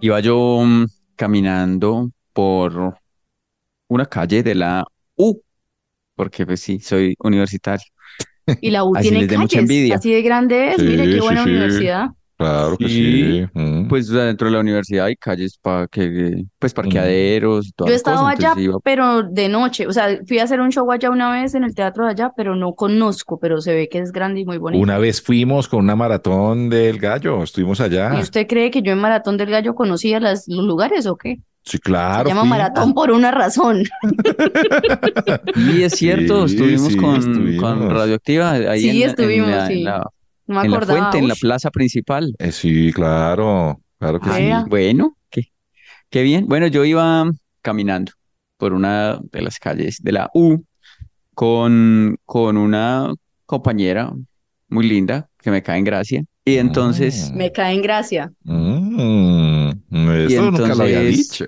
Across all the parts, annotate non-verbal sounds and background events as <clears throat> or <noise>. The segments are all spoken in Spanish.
Iba yo mm, caminando por una calle de la U, porque pues sí, soy universitario. Y la U Así tiene les dé mucha calles, envidia. así de grande es. Mire qué sí, buena sí. universidad. Claro que Sí, sí. Mm, pues dentro de la universidad hay calles para que, pues mm. parqueaderos y todas Yo he estado cosas, allá, iba, pero de noche. O sea, fui a hacer un show allá una vez en el teatro de allá, pero no conozco, pero se ve que es grande y muy bonito. Una vez fuimos con una maratón del gallo, estuvimos ¿Y allá. usted cree que yo en Maratón del Gallo conocía las, los lugares o qué? Sí, Se claro, llama fuimos. Maratón por una razón. <laughs> y es cierto, Sí, estuvimos sí, con, estuvimos. con Radioactiva ahí Sí, en, en estuvimos, en sí. la, No me en la fuente, en la plaza principal. Eh, sí, claro, claro que sí. Bueno, qué, qué bien. Bueno, yo iba caminando por una de las calles de la U con, con una compañera muy linda que me cae en gracia. Y entonces, Mm, Me cae en gracia. mm, y eso nunca lo había entonces, dicho.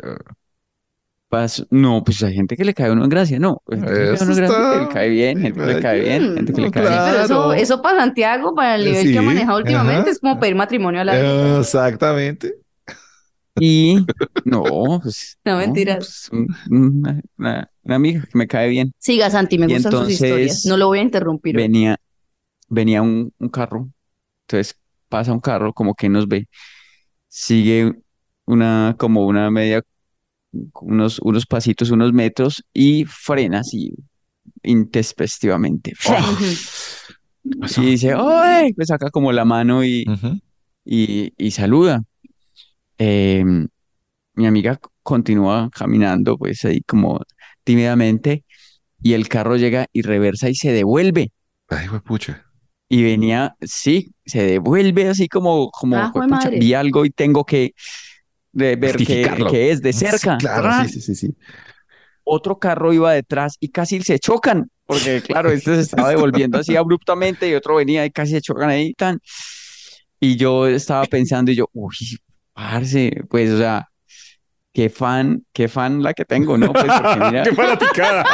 No, pues hay gente que le cae a uno en gracia, no, gente que le Eso uno en gracia, que le está cae bien, gente que le cae bien, gente que le cae sí, bien. pero eso, para Santiago, para el nivel que ha manejado últimamente, ajá. es como pedir matrimonio a la gente. Exactamente. Y no, pues, <laughs> No, no, mentiras. pues, un- una, una- una amiga que me cae bien. Siga, Santi, me Y gustan sus historias. entonces No lo voy a interrumpir venía, venía un, un carro, entonces pasa un carro, como que nos ve, sigue una, como una media, unos, unos pasitos, unos metros y frena así intempestivamente. ¡Fua! <laughs> Ujú. ¿Qué pasó? Y dice, ¡ay! Pues saca como la mano y, Ujú. y, y saluda. Eh, mi amiga continúa caminando, pues ahí como tímidamente, y el carro llega y reversa y se devuelve. Ay, pucha. Y venía, sí, se devuelve así como, como, Ah, jue "Juepucha, madre. vi algo y tengo que de- ver qué es de Sí, cerca. claro, ¡Tra! sí, sí, sí, sí. Otro carro iba detrás y casi se chocan, porque claro, este se estaba devolviendo así abruptamente y otro venía y casi se chocan ahí tan. Y yo estaba pensando y yo, uy, parce, pues, o sea, qué fan, qué fan la que tengo, ¿no? Pues porque mira, <laughs> ¡Qué fanaticada!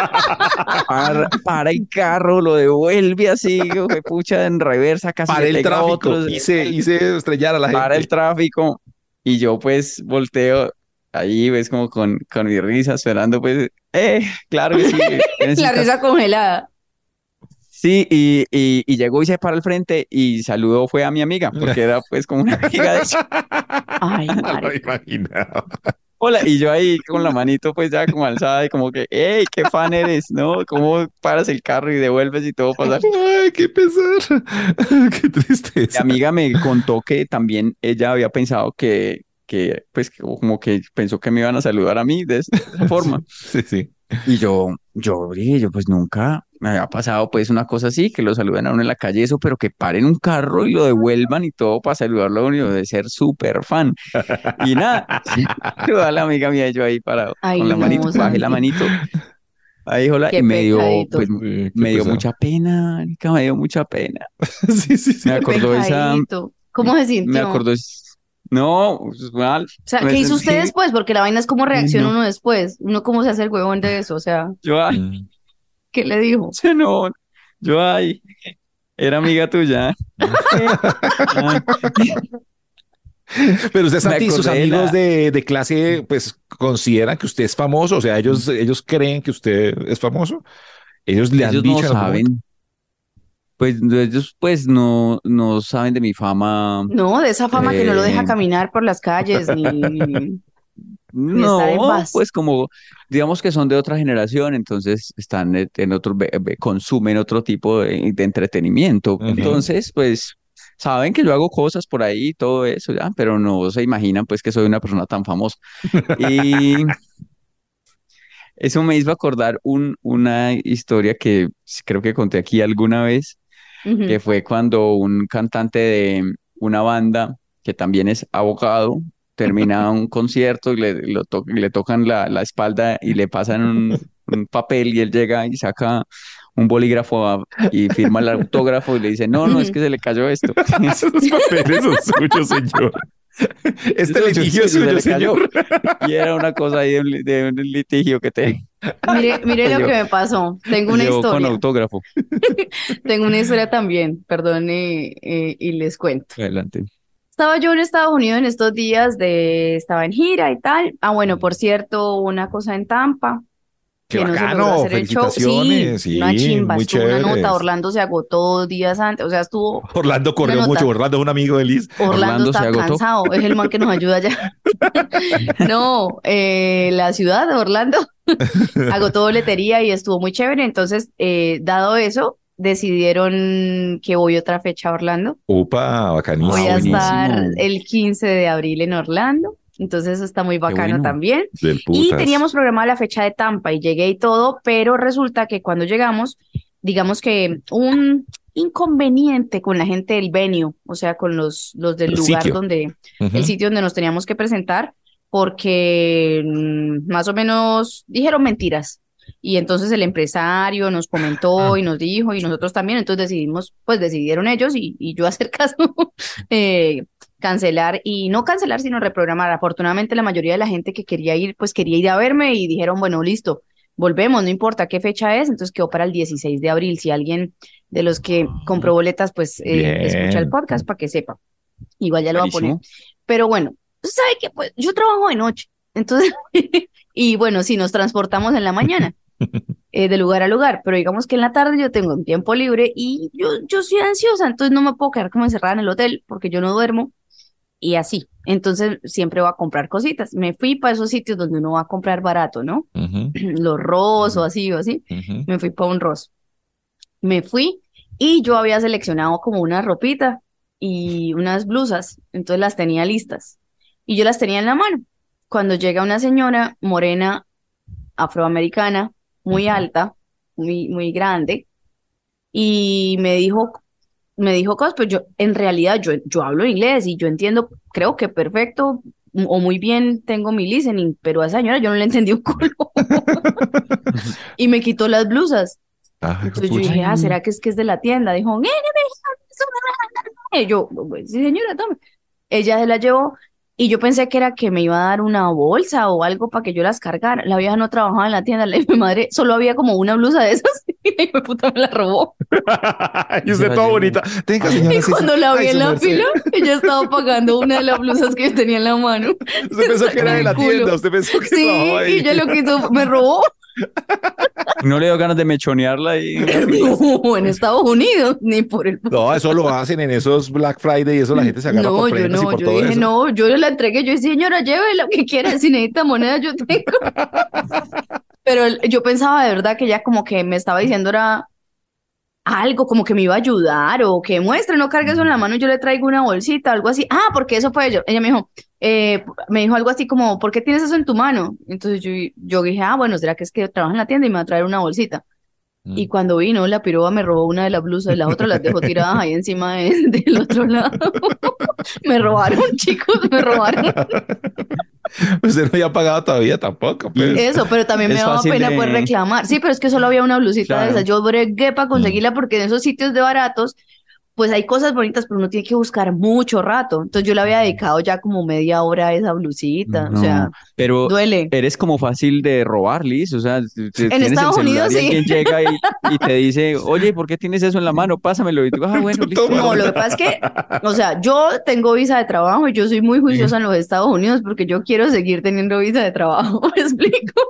para, para el carro, lo devuelve así, pucha, en reversa, casi Para el tráfico. otros, Hice, hice estrellar a la para el gente. tráfico. Y yo pues volteo ahí, ves como con, con mi risa, esperando pues, eh, claro que sí, ¿qué <laughs> La risa congelada. Sí, y, y, y llegó y se para al frente y saludó fue a mi amiga, porque era pues como una amiga de ella. <laughs> Ay, <laughs> No lo imaginaba. Hola, y yo ahí con la manito pues ya como alzada y como que, hey, qué fan eres, ¿no? ¿Cómo paras el carro y devuelves y todo pasa? Ay, qué pesar. <laughs> Qué Mi tristeza. amiga me contó que también ella había pensado que, que pues como que pensó que me iban a saludar a mí de esa <laughs> forma. Sí, sí. Y yo, yo dije, yo pues nunca me había pasado pues una cosa así, que lo saluden a uno en la calle, eso, pero que paren un carro y lo devuelvan y todo para saludarlo a uno, de ser súper fan. Y nada, <laughs> <laughs> toda la amiga mía yo ahí parado Ay, con la no, manito, bajé la manito, ahí hola, Qué y me dio, pues Sí, me dio mucha pena, marica, me dio mucha pena. Sí, sí, sí. Me acordó esa. ¿Cómo se me sintió? acordó, es- no, pues, mal, O sea, me ¿qué hizo usted después? Porque la vaina es cómo reacciona no, uno después. Uno cómo se hace el huevón de eso. O sea, yo, ay, Mm. ¿Qué le dijo? <laughs> no, yo, ay, era amiga tuya. Pero usted, Santi, sus amigos la, de, de clase, pues, consideran que usted es famoso. O sea, ellos, ellos creen que usted es famoso. Ellos le han ellos no dicho algún momento. saben, pues ellos pues no, no saben de mi fama, No, de esa fama que no lo deja eh, caminar por las calles ni, ni, ni estar en no, pues como digamos que son de otra generación, entonces están en otro, consumen otro tipo de, de entretenimiento, entonces pues saben que yo hago cosas por ahí y todo eso ya, pero no se imaginan pues que soy una persona tan famosa. Y <laughs> eso me hizo acordar un, una historia que creo que conté aquí alguna vez, que fue cuando un cantante de una banda que también es abogado termina un concierto y le, lo to- y le tocan la, la espalda y le pasan un, un papel y él llega y saca un bolígrafo a- y firma el autógrafo y le dice, no, no, es que se le cayó esto. <laughs> Esos papeles son suyos, señor. Este Eso litigio es se suyo, le cayó. señor. Y era una cosa ahí de un, li- de un litigio que te Mire, mire lo <laughs> yo- que me pasó. Tengo una llevó con historia. autógrafo. <laughs> Tengo una historia también. Perdón, eh, eh, y les cuento. Adelante. Estaba yo en Estados Unidos en estos días de, estaba en gira y tal. Ah, bueno, por cierto, una cosa en Tampa. Qué que no se logró bacano, hacer el show. felicitaciones, Sí, una sí, chimba, muy estuvo una nota. Orlando se agotó días antes, o sea, estuvo. Orlando corrió mucho. Orlando es un amigo de Liz. Orlando, Orlando se está agotó. cansado, es el man que nos ayuda allá. <laughs> No, eh, la ciudad de Orlando <laughs> agotó boletería y estuvo muy chévere. Entonces, eh, dado eso, decidieron que voy otra fecha a Orlando. Upa, bacanísimo. Voy a buenísimo. estar el 15 de abril en Orlando. Entonces, eso está muy bacano bueno. también. Y teníamos programada la fecha de Tampa y llegué y todo, pero resulta que cuando llegamos, digamos que un inconveniente con la gente del venue, o sea, con los, los del El lugar sitio. donde, el sitio donde nos teníamos que presentar, porque mm, más o menos dijeron mentiras. Y entonces el empresario nos comentó y nos dijo, y nosotros también, entonces decidimos, pues decidieron ellos y, y yo <laughs> hacer caso, eh, cancelar y no cancelar, sino reprogramar. Afortunadamente la mayoría de la gente que quería ir, pues quería ir a verme y dijeron, bueno, listo, volvemos, no importa qué fecha es, entonces quedó para el 16 de abril. Si alguien de los que compró boletas, pues eh, escucha el podcast para que sepa. Igual ya lo voy a poner. Pero bueno, ¿sabe qué? Pues yo trabajo de noche, entonces, <laughs> y bueno, sí, nos transportamos en la mañana, eh, de lugar a lugar, pero digamos que en la tarde yo tengo un tiempo libre y yo, yo soy ansiosa, entonces no me puedo quedar como encerrada en el hotel porque yo no duermo y así. Entonces siempre voy a comprar cositas. Me fui para esos sitios donde uno va a comprar barato, ¿no? Ujú, <clears throat> Los Ross o así o así. Me fui para un Ross. Me fui y yo había seleccionado como una ropita y unas blusas, entonces las tenía listas y yo las tenía en la mano. Cuando llega una señora morena, afroamericana, muy alta, muy, muy grande, y me dijo, me dijo cosas, pero yo, en realidad, yo, yo hablo inglés y yo entiendo, creo que perfecto o muy bien tengo mi listening, pero a esa señora yo no le entendí un culo. <laughs> Y me quitó las blusas. Ay, Entonces yo dije, ah, ¿será que es que es de la tienda? Dijo, "Eh, no me dejan, Y yo, "Pues, sí, señora, tome. Ella se la llevó y yo pensé que era que me iba a dar una bolsa o algo para que yo las cargara. La vieja no trabajaba en la tienda, le dije, mi madre, solo había como una blusa de esas <laughs> y mi puta me la robó. <laughs> y usted toda bonita. Tenga, señora. Y sí, cuando sí. la vi Ay, en la merced. fila, ella estaba pagando una de las blusas que yo tenía en la mano. Usted pensó que era de la tienda. Usted pensó que Sí, ahí. y ella lo que hizo, me robó. No le dio ganas de mechonearla <laughs> No, en Estados Unidos, ni por el No, <laughs> eso lo hacen en esos Black Friday y eso la gente se agarra No, por yo y no, por yo todo dije, eso. no, yo la entregué, yo dije, señora, lleve lo que quiera, si necesita moneda, yo tengo. <laughs> Pero el- yo pensaba de verdad que ella como que me estaba diciendo era algo, como que me iba a ayudar o que muestre, no cargue eso en la mano, yo le traigo una bolsita, algo así. Ah, porque eso fue yo. Ella me dijo, eh, me dijo algo así como, ¿por qué tienes eso en tu mano? Entonces yo, yo dije, ah, bueno, será que es que trabaja en la tienda y me va a traer una bolsita. Mm. Y cuando vino, la piroba me robó una de las blusas la otra las dejó tiradas ahí encima de- <laughs> del otro lado. <laughs> Me robaron, chicos, me robaron. <laughs> Usted no había pagado todavía tampoco. Pues. Eso, pero también me daba pena de- poder reclamar. Sí, pero es que solo había una blusita de esas. Yo bregué para conseguirla porque en esos sitios de baratos, pues hay cosas bonitas, pero uno tiene que buscar mucho rato. Entonces yo le había dedicado ya como media hora a esa blusita. O sea, No, pero duele. eres como fácil de robar, Liz. O sea, t- tienes Estados el Unidos, y sí. alguien llega y, y te dice, <laughs> oye, ¿por qué tienes eso en la mano? Pásamelo. Y tú, ah, bueno, listo. No, lo que pasa es que, o sea, yo tengo visa de trabajo y yo soy muy juiciosa en los Estados Unidos porque yo quiero seguir teniendo visa de trabajo, <laughs> ¿me explico?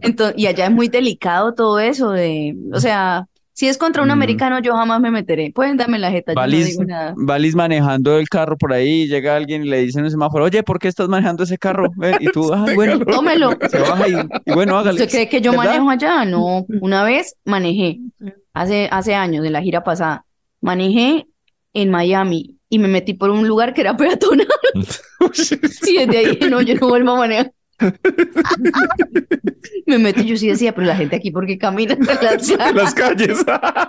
Entonces, y allá es muy delicado todo eso de, o sea, si es contra un Mm. americano, yo jamás me meteré. Pueden darme la jeta, yo no Valis, digo nada. Valis manejando el carro por ahí, llega alguien y le dice en un semáforo, oye, ¿por qué estás manejando ese carro? Ven, Y tú, <laughs> ah, bueno, Tómelo. <laughs> se baja y, y bueno, hágale. ¿Usted cree que yo ¿Verdad? manejo allá? No, <laughs> una vez manejé, hace, hace años, en la gira pasada, manejé en Miami y me metí por un lugar que era peatonal y desde ahí no, yo no vuelvo a manejar. <laughs> Me metí, yo sí decía, pero la gente aquí, ¿por qué camina <laughs> las en calles? las calles.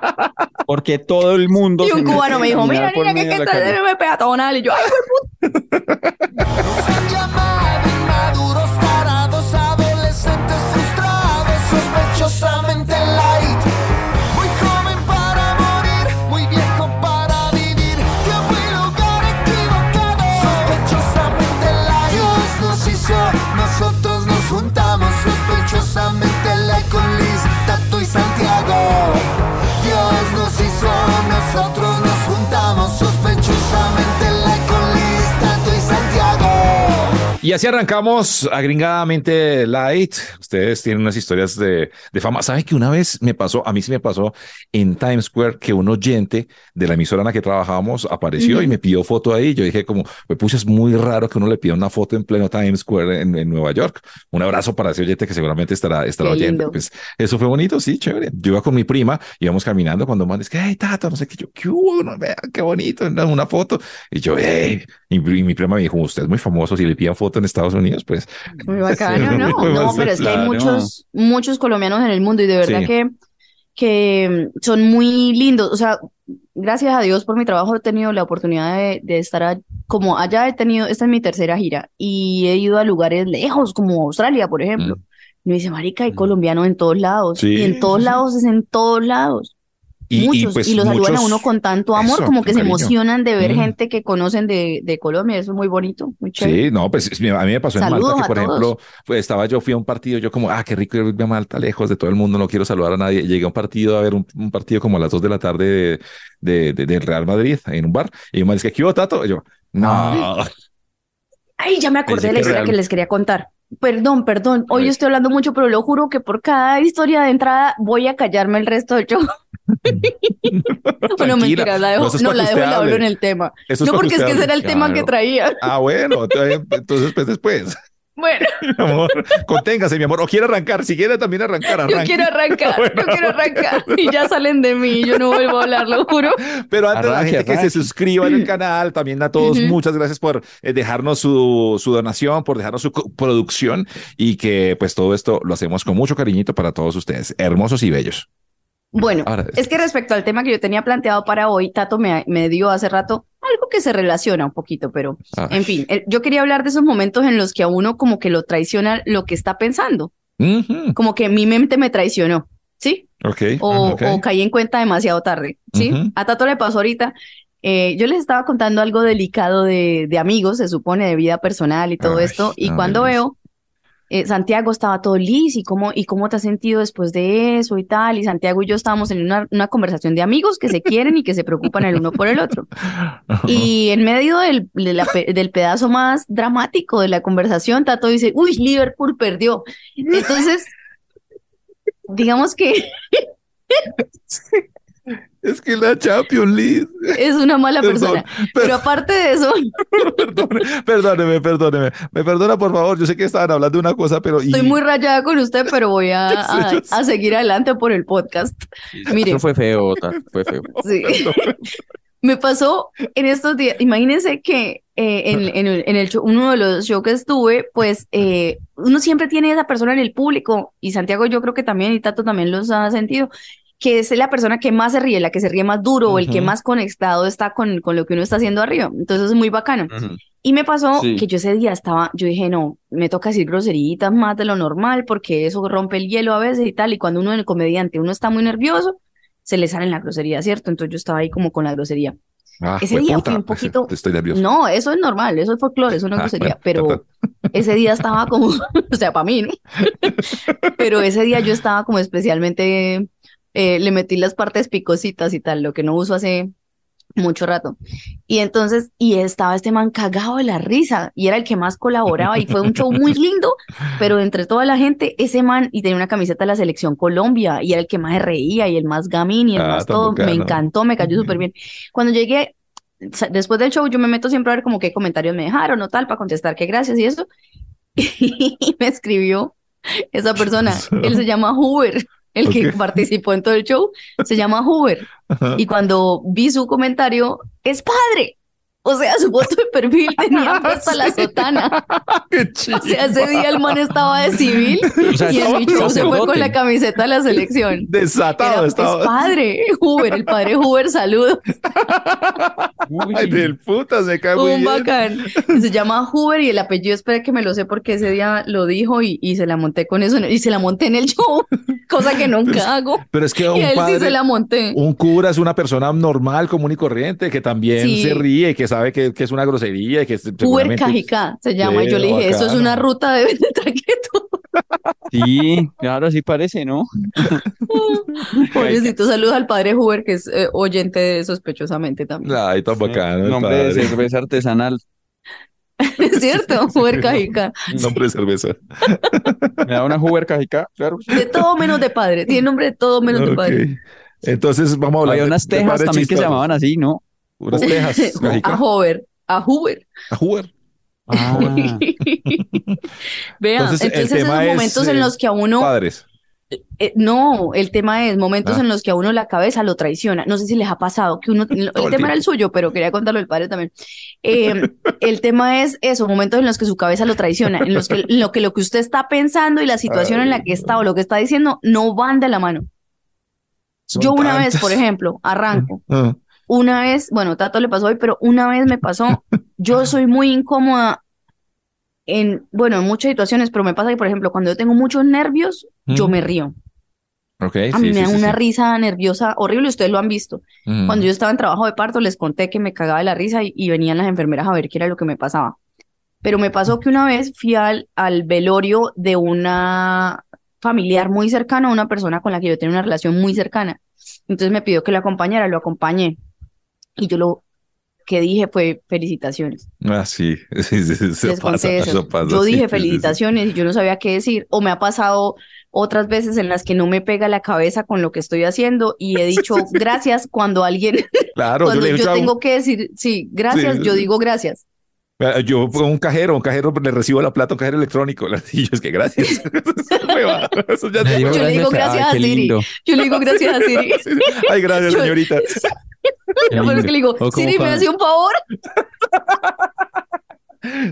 <laughs> Porque todo el mundo Y un cubano me dijo, mira, por niña, que, que está en peatonal. Y yo, ay, Nos han así arrancamos agringadamente light. Ustedes tienen unas historias de, de fama. ¿Sabe que una vez me pasó, a mí sí me pasó en Times Square que un oyente de la emisora en la que trabajábamos apareció y me pidió foto ahí. Yo dije como, me puse es muy raro que uno le pida una foto en pleno Times Square en, en Nueva York. Un abrazo para ese oyente que seguramente estará, estará Qué oyendo. Pues eso fue bonito, sí, chévere. Yo iba con mi prima, íbamos caminando cuando man es que, hey, tata, no sé qué, yo, qué no, vea, qué bonito, una, foto. Y yo, hey, y, y mi prima me dijo, usted es muy famoso, si le piden foto en Estados Unidos, pues Muy bacano, <laughs> ¿no? No, pero es que hay muchos, muchos colombianos en el mundo y de verdad Sí. que, que mm, son muy lindos. O sea, gracias a Dios por mi trabajo he tenido la oportunidad de, de estar a- como allá he tenido, esta es mi tercera gira y he ido a lugares lejos como Australia, por ejemplo. Mm. Y me dice, marica, hay Mm. colombianos en todos lados. Sí, Y en todos sí. lados es en todos lados. Y, y, Muchos. pues Y los saludan a uno con tanto amor, Eso, como que se cariño. emocionan de ver Mm. gente que conocen de, de Colombia. Eso es muy bonito, muy chévere. Sí, no, pues es- a mí me pasó en Malta que, por ejemplo, pues, estaba yo, fui a un partido, yo como, ah, qué rico irme a Malta, lejos de todo el mundo, no quiero saludar a nadie. Llegué a un partido, a ver un, un partido como a las dos de la tarde de, de, Real Madrid, en un bar, y me dice, ¿qué hubo, Tato? Y yo, no, Ay, ya me acordé de la historia que les quería contar. Perdón, perdón. Hoy estoy hablando mucho, pero lo juro que por cada historia de entrada voy a callarme el resto del show. <laughs> Bueno, mentira, la dejo, no, la dejo la hablo en el tema. Eso es No, porque es que ese era el tema que traía. Ah, bueno, entonces pues después, Bueno, <laughs> mi amor, conténgase, mi amor, o quiere arrancar, si quiere también arrancar, yo quiero arrancar, <laughs> Bueno, yo quiero arrancar. Y ya salen de mí, yo no vuelvo a hablar, lo juro. Pero antes la Arranque, gente que se suscriba el <clears throat> canal, también a todos, muchas gracias por eh, dejarnos su, su donación, por dejarnos su producción y que pues todo esto lo hacemos con mucho cariñito para todos ustedes, hermosos y bellos. Bueno, Ahora, es que respecto al tema que yo tenía planteado para hoy, Tato me, me dio hace rato algo que se relaciona un poquito, pero Ah, en fin, el- yo quería hablar de esos momentos en los que a uno como que lo traiciona lo que está pensando, como que mi mente me traicionó, ¿sí? ok, O, o caí en cuenta demasiado tarde, ¿sí? A Tato le pasó ahorita. eh, yo les estaba contando algo delicado de, de amigos, se supone, de vida personal y todo Ay, esto, y cuando veo, eh, Santiago estaba todo listo, y cómo, y cómo te has sentido después de eso y tal, y Santiago y yo estábamos en una, una conversación de amigos que se quieren y que se preocupan el uno por el otro. <laughs> Y en medio del, de la pe- del pedazo más dramático de la conversación, Tato dice, uy, Liverpool perdió. Entonces, digamos que <laughs> <laughs> Es que la Champions League. es una mala Perdón, persona. Pero aparte de eso, <laughs> Perdone- perdóneme, perdóneme. Me perdona, por favor. Yo sé que estaban hablando de una cosa, pero. y- estoy muy rayada con usted, pero voy a, <laughs> a- seguir adelante por el podcast. Mire, Eso fue feo, Ota, fue feo. <laughs> sí. Me pasó en estos días, imagínense que eh, en, en el, en el show- uno de los shows que estuve, pues eh, uno siempre tiene esa persona en el público, y Santiago yo creo que también, y Tato también los ha sentido, que es la persona que más se ríe, la que se ríe más duro, o el que más conectado está con, con lo que uno está haciendo arriba. Entonces es muy bacano. Ujú. Y me pasó Sí. que yo ese día estaba, yo dije, no, me toca decir groseritas más de lo normal porque eso rompe el hielo a veces y tal. Y cuando uno en el comediante, uno está muy nervioso, se le salen la grosería, ¿cierto? Entonces yo estaba ahí como con la grosería. Ah, ese día fui un <laughs> poquito- Estoy nervioso. No, eso es normal, eso es folclore, eso no es Ah, grosería, bueno, pero <laughs> ese día estaba como, <laughs> o sea, para mí, ¿no? Pero ese día yo estaba como especialmente, eh, le metí las partes picositas y tal, lo que no uso hace mucho rato. Y entonces, y estaba este man cagado de la risa, y era el que más colaboraba, y fue un show muy <laughs> lindo, pero entre toda la gente, ese man, y tenía una camiseta de la Selección Colombia, y era el que más reía, y el más gamín, y el Ah, más todo, me encantó, me cayó súper bien. Cuando llegué, después del show, yo me meto siempre a ver como qué comentarios me dejaron o tal, para contestar que gracias y eso, <laughs> y me escribió esa persona, <laughs> él se llama Hoover, el que participó en todo el show, se llama Hoover. Ajá. Y cuando vi su comentario, es padre. O sea, su foto de perfil <laughs> tenía puesta la sotana. <laughs> Qué O sea, ese día el man estaba de civil <laughs> O sea, y en mi show se fue con la camiseta de la selección. Desatado Era, es estaba. padre, Hoover, el padre Hoover, saludo. Uy. Ay, del putas, me cae muy Un bien. bacán. Y se llama Hoover y el apellido, espera que me lo sé porque ese día lo dijo y, y se la monté con eso. Y se la monté en el show, cosa que nunca hago. Pero es que un él sí padre, se la monté. un cura es una persona normal, común y corriente, que también Sí. se ríe, que sabe que, que es una grosería y que Uber seguramente... Cajicá se llama. Y yo le dije, eso es una ruta de de traqueto. Sí, claro, sí parece, ¿no? <laughs> Pobrecito, saludos al padre Hoover, que es eh, oyente de sospechosamente también. Ay, tan bacano. Nombre <laughs> <laughs> de cerveza artesanal. ¿Es cierto? Huercajica. Nombre de cerveza. Me da una Huber Cajica, claro. De todo menos de padre. Tiene nombre de todo menos de padre. Entonces vamos a hablar Había de- unas tejas también que se llamaban así, ¿no? <laughs> A. Hover. A Hoover. A Hoover. Ah, <laughs> Vean, Entonces, el entonces, esos tema es, momentos eh, en los que a uno, Padres. eh, no, el tema es momentos Ah. en los que a uno la cabeza lo traiciona. No sé si les ha pasado que uno, <laughs> el, el tema era el suyo, pero quería contarlo del padre también. Eh, el tema es eso, momentos en los que su cabeza lo traiciona, en los que, en lo que lo que usted está pensando y la situación en la que está o lo que está diciendo no van de la mano. Son Yo una vez, por ejemplo, arranco. Ah, Una vez, bueno, Tato le pasó hoy, pero una vez me pasó, yo <laughs> soy muy incómoda en, bueno, en muchas situaciones, pero me pasa que, por ejemplo, cuando yo tengo muchos nervios, yo Mm. me río. ok, A mí sí, me da sí, una sí. risa nerviosa horrible, ustedes lo han visto. Mm. Cuando yo estaba en trabajo de parto, les conté que me cagaba de la risa y, y venían las enfermeras a ver qué era lo que me pasaba. Pero me pasó que una vez fui al, al velorio de una familiar muy cercana, una persona con la que yo tenía una relación muy cercana. Entonces me pidió que lo acompañara, lo acompañé. Y yo lo que dije fue felicitaciones. Ah, sí, <laughs> sí, sí, Les pasa, eso. Yo sí, dije felicitaciones y yo no sabía qué decir. O me ha pasado otras veces en las que no me pega la cabeza con lo que estoy haciendo y he dicho <laughs> gracias cuando alguien, <laughs> Claro, yo cuando yo tengo que decir, sí, gracias, yo digo gracias. "Ah, yo pongo un cajero, un cajero le recibo la plata, un cajero electrónico. <laughs> Y yo es que gracias. <laughs> Eso ya. Yo le digo gracias Ay, a Siri. Yo le digo gracias a Siri. <laughs> Ay, gracias, Yo- señorita. Lo peor es que le digo, Siri, ¿me hace un favor?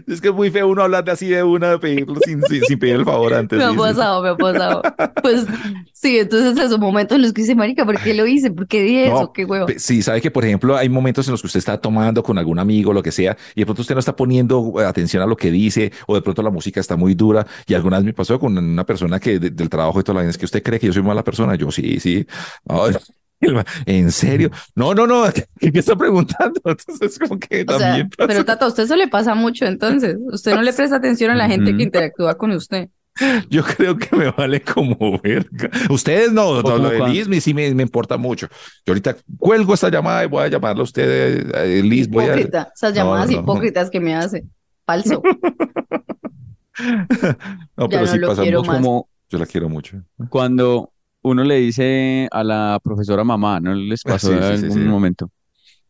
Es que es muy feo uno hablar de así de una, de pedirlo sin, sin, sin pedir el favor <laughs> antes. Me ha pasado, me ha pasado. Pues sí, entonces esos momentos en los que dice, marica, ¿por qué lo hice? ¿Por qué No, eso? Qué huevo. Sí, sabe que, por ejemplo, hay momentos en los que usted está tomando con algún amigo, lo que sea, y de pronto usted no está poniendo eh, atención a lo que dice, o de pronto la música está muy dura. Y alguna vez me pasó con una persona que de- del trabajo y toda la vaina, es que usted cree que yo soy mala persona. Yo sí, sí. Ay, ¿En serio? No, no, no. <laughs> ¿Qué, qué está preguntando? Entonces, como que O sea, también pasa. pero Tata, a usted eso le pasa mucho entonces. Usted no le <laughs> presta atención a la gente que interactúa con usted. Yo creo que me vale como verga. Ustedes no, no, lo de cuando- Liz me- sí me, me importa mucho. Yo ahorita cuelgo esta llamada y voy a llamarla a usted, eh, Liz. Voy a, Hipócrita. Esas No, llamadas no. hipócritas que me hace. Falso. <laughs> no, Ya pero no sí lo pasa quiero mucho. más. Como Yo la quiero mucho. cuando uno le dice a la profesora mamá, ¿no les pasó Sí, sí, en sí, algún sí. momento?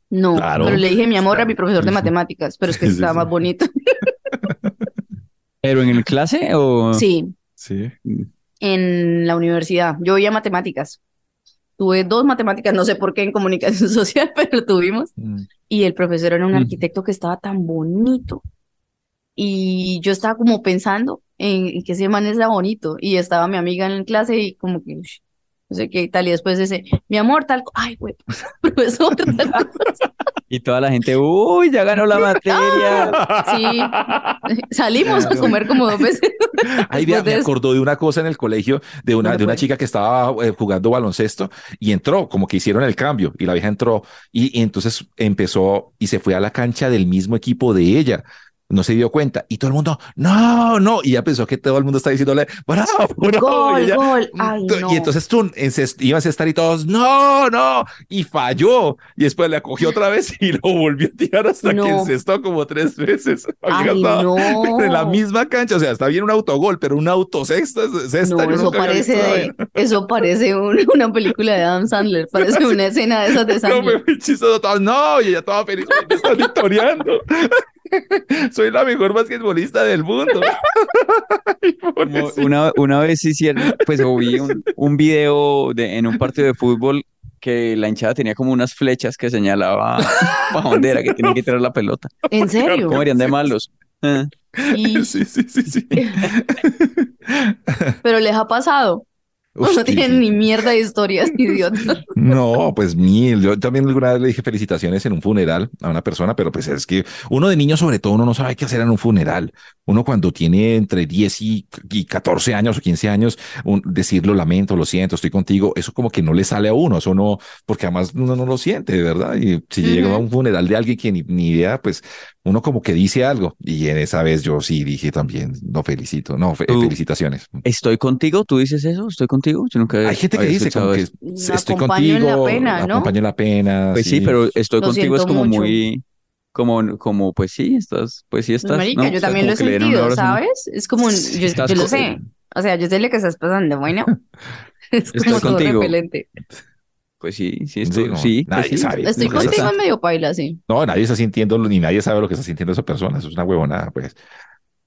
No, Claro. pero le dije mi amor a mi profesor de matemáticas, pero es que estaba sí. más bonito. <laughs> ¿Pero en el clase o...? Sí, Sí. en la universidad. Yo veía matemáticas. Tuve dos matemáticas, no sé por qué en comunicación <laughs> social, pero tuvimos. Y el profesor era un Mm. arquitecto que estaba tan bonito. Y yo estaba como pensando en, en que ese man era bonito. Y estaba mi amiga en clase y como que, no sé qué y tal. Y después ese, mi amor, tal, ay, güey, profesor, tal cosa. Y toda la gente, uy, ya ganó la materia. <laughs> Sí, <laughs> salimos a comer como dos veces. <laughs> Ahí me eso. acordó de una cosa en el colegio de una, ¿Cuál de una chica que estaba eh, jugando baloncesto y entró, como que hicieron el cambio y la vieja entró y, y entonces empezó y se fue a la cancha del mismo equipo de ella. No se dio cuenta y todo el mundo, no, no. Y ya pensó que todo el mundo está diciéndole, bravo, <laughs> no. Gol, y ella, gol. Ay, no. Y entonces tú ibas a estar y todos, no, no. Y falló. Y después le acogió otra vez <laughs> y lo volvió a tirar hasta que No. encestó como tres veces. <laughs> Ay, no. En la misma cancha. O sea, está bien un autogol, pero un autosexta, sexta, No, yo eso parece, de- eso parece un- una película de Adam Sandler, parece una escena de esas de No, Sandler. me fui chistoso. todo, No, y ella estaba feliz. Me están victoriando. <laughs> Soy la mejor basquetbolista del mundo. <laughs> Una, una vez hicieron, pues vi un, un video de, en un partido de fútbol que la hinchada tenía como unas flechas que señalaba para <laughs> dónde era que tenía que tirar la pelota. ¿En serio? ¿Cómo eran de malos? Ah, Y- Sí, sí, sí, sí. pero les ha pasado. Uf, no tienen ni mierda de historias, <laughs> idiotas. No, pues mil. Yo también alguna vez le dije felicitaciones en un funeral a una persona, pero pues es que uno de niño sobre todo uno no sabe qué hacer en un funeral. Uno cuando tiene entre 10 y, y 14 años o 15 años, un- decir lo lamento, lo siento, estoy contigo, eso como que no le sale a uno, eso no, porque además uno no lo siente, de verdad. Y si llega a un funeral de alguien que ni, ni idea, pues uno como que dice algo. Y en esa vez yo sí dije también, no felicito, no, fe- felicitaciones. ¿Estoy contigo? ¿Tú dices eso? ¿Estoy contigo? Yo nunca Hay gente que dice como que estoy Acompaño en la contigo, pena, ¿no? acompaño la pena. Pues sí, pero estoy Lo contigo es como mucho. muy, como, como, pues sí, estás, pues sí Pues, estás, marica, ¿no? yo O sea, también lo he como sentido. ¿sabes? Es como, un- yo, yo lo sé. O sea, yo sé lo que estás pasando, bueno. <laughs> Es Estoy como todo contigo. repelente. Pues sí, sí, Sí, esto, no, sí, pues nadie sí. sabe. Estoy contigo en medio paila, sí. No, nadie está sintiendo, ni nadie sabe lo que está sintiendo esa persona. Eso es una huevonada, pues.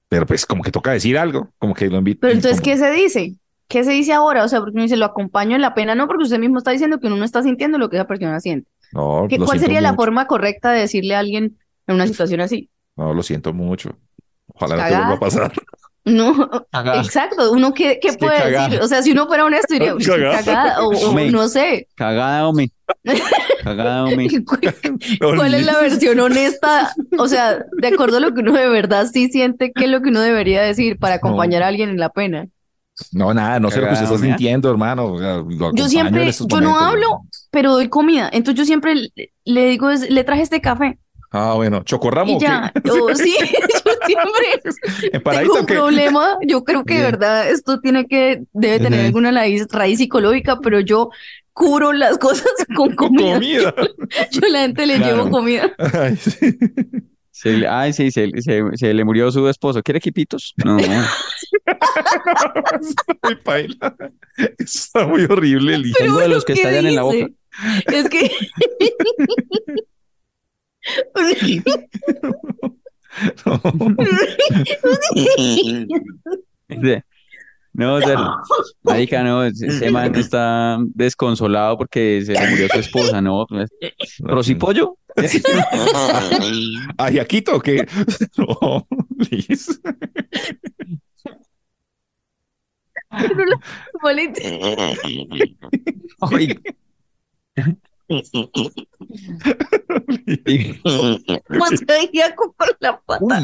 Pero pues como que toca decir algo, como que lo invita. Pero entonces, ¿qué se dice? ¿Qué se dice ahora? O sea, porque uno dice, lo acompaño en la pena, no, porque usted mismo está diciendo que uno no está sintiendo lo que esa persona siente. No, ¿Qué- lo ¿Cuál sería la forma correcta de decirle a alguien en una situación así? No, lo siento mucho. Ojalá no te vuelva a pasar. <laughs> No, exacto. Uno qué, qué puede decir. O sea, si uno fuera honesto diría, "Uy, qué Cagada. cagada", o, no sé. Cagada, hombre. Cagada, hombre. <laughs> <laughs> ¿Cuál es la versión honesta? O sea, de acuerdo a lo que uno de verdad sí siente, ¿qué es lo que uno debería decir para acompañar a alguien en la pena? No, nada, no sé lo que usted está sintiendo, hermano. O sea, lo acompaño Yo en siempre, yo no hablo, pero doy comida. Entonces yo siempre le, le digo, es- le traje este café. Ah, bueno, chocorramo. Y ya, yo <laughs> sí, <laughs> yo siempre tengo Empanadita, un problema. Yo creo que de verdad esto tiene que, debe tener alguna raíz, raíz psicológica, pero yo curo las <laughs> cosas con comida. Comida. Yo a la gente le Claro. llevo comida. Ay, sí. Se le- ay, sí, se, se, se le murió su esposo. ¿Quiere quipitos? No. <laughs> Muy paila. Eso está muy horrible. Pero Tengo de los que ¿qué estallan en la dice? Es que <laughs> No. <laughs> No, o sea, <laughs> marica, no, ese man está desconsolado porque se le murió su esposa, ¿no? pues, ¿Rosipollo? <laughs> ¿Ay, Aquito o qué? <laughs> No, Liz. Ay, <laughs> caía con la pata.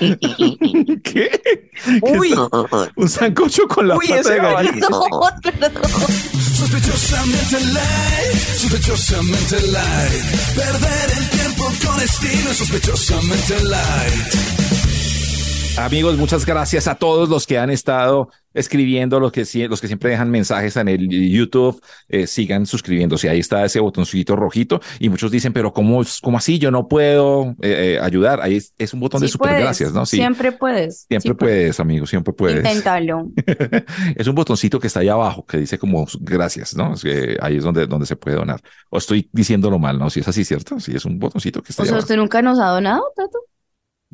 uy, <laughs> ¿Qué? ¿Qué uy, es? Un sancocho con la Uy, pata de gallina. No, Sospechosamente light, sospechosamente light. Perder el tiempo con estilo, es sospechosamente light. Amigos, muchas gracias a todos los que han estado escribiendo, los que, los que siempre dejan mensajes en el YouTube, eh, sigan suscribiéndose. Ahí está ese botoncito rojito y muchos dicen, pero ¿cómo, cómo así? Yo no puedo eh, eh, ayudar. Ahí es, es un botón de super puedes, gracias, ¿no? Sí, Siempre puedes. siempre sí puedes. puedes, amigo, siempre puedes. Inténtalo. <laughs> es un botoncito que está ahí abajo que dice como gracias, ¿no? Es que ahí es donde, donde se puede donar. O estoy diciéndolo mal, ¿no? Si es así, ¿cierto? Sí, es un botoncito que está O ahí sea, abajo. ¿usted nunca nos ha donado, Tato?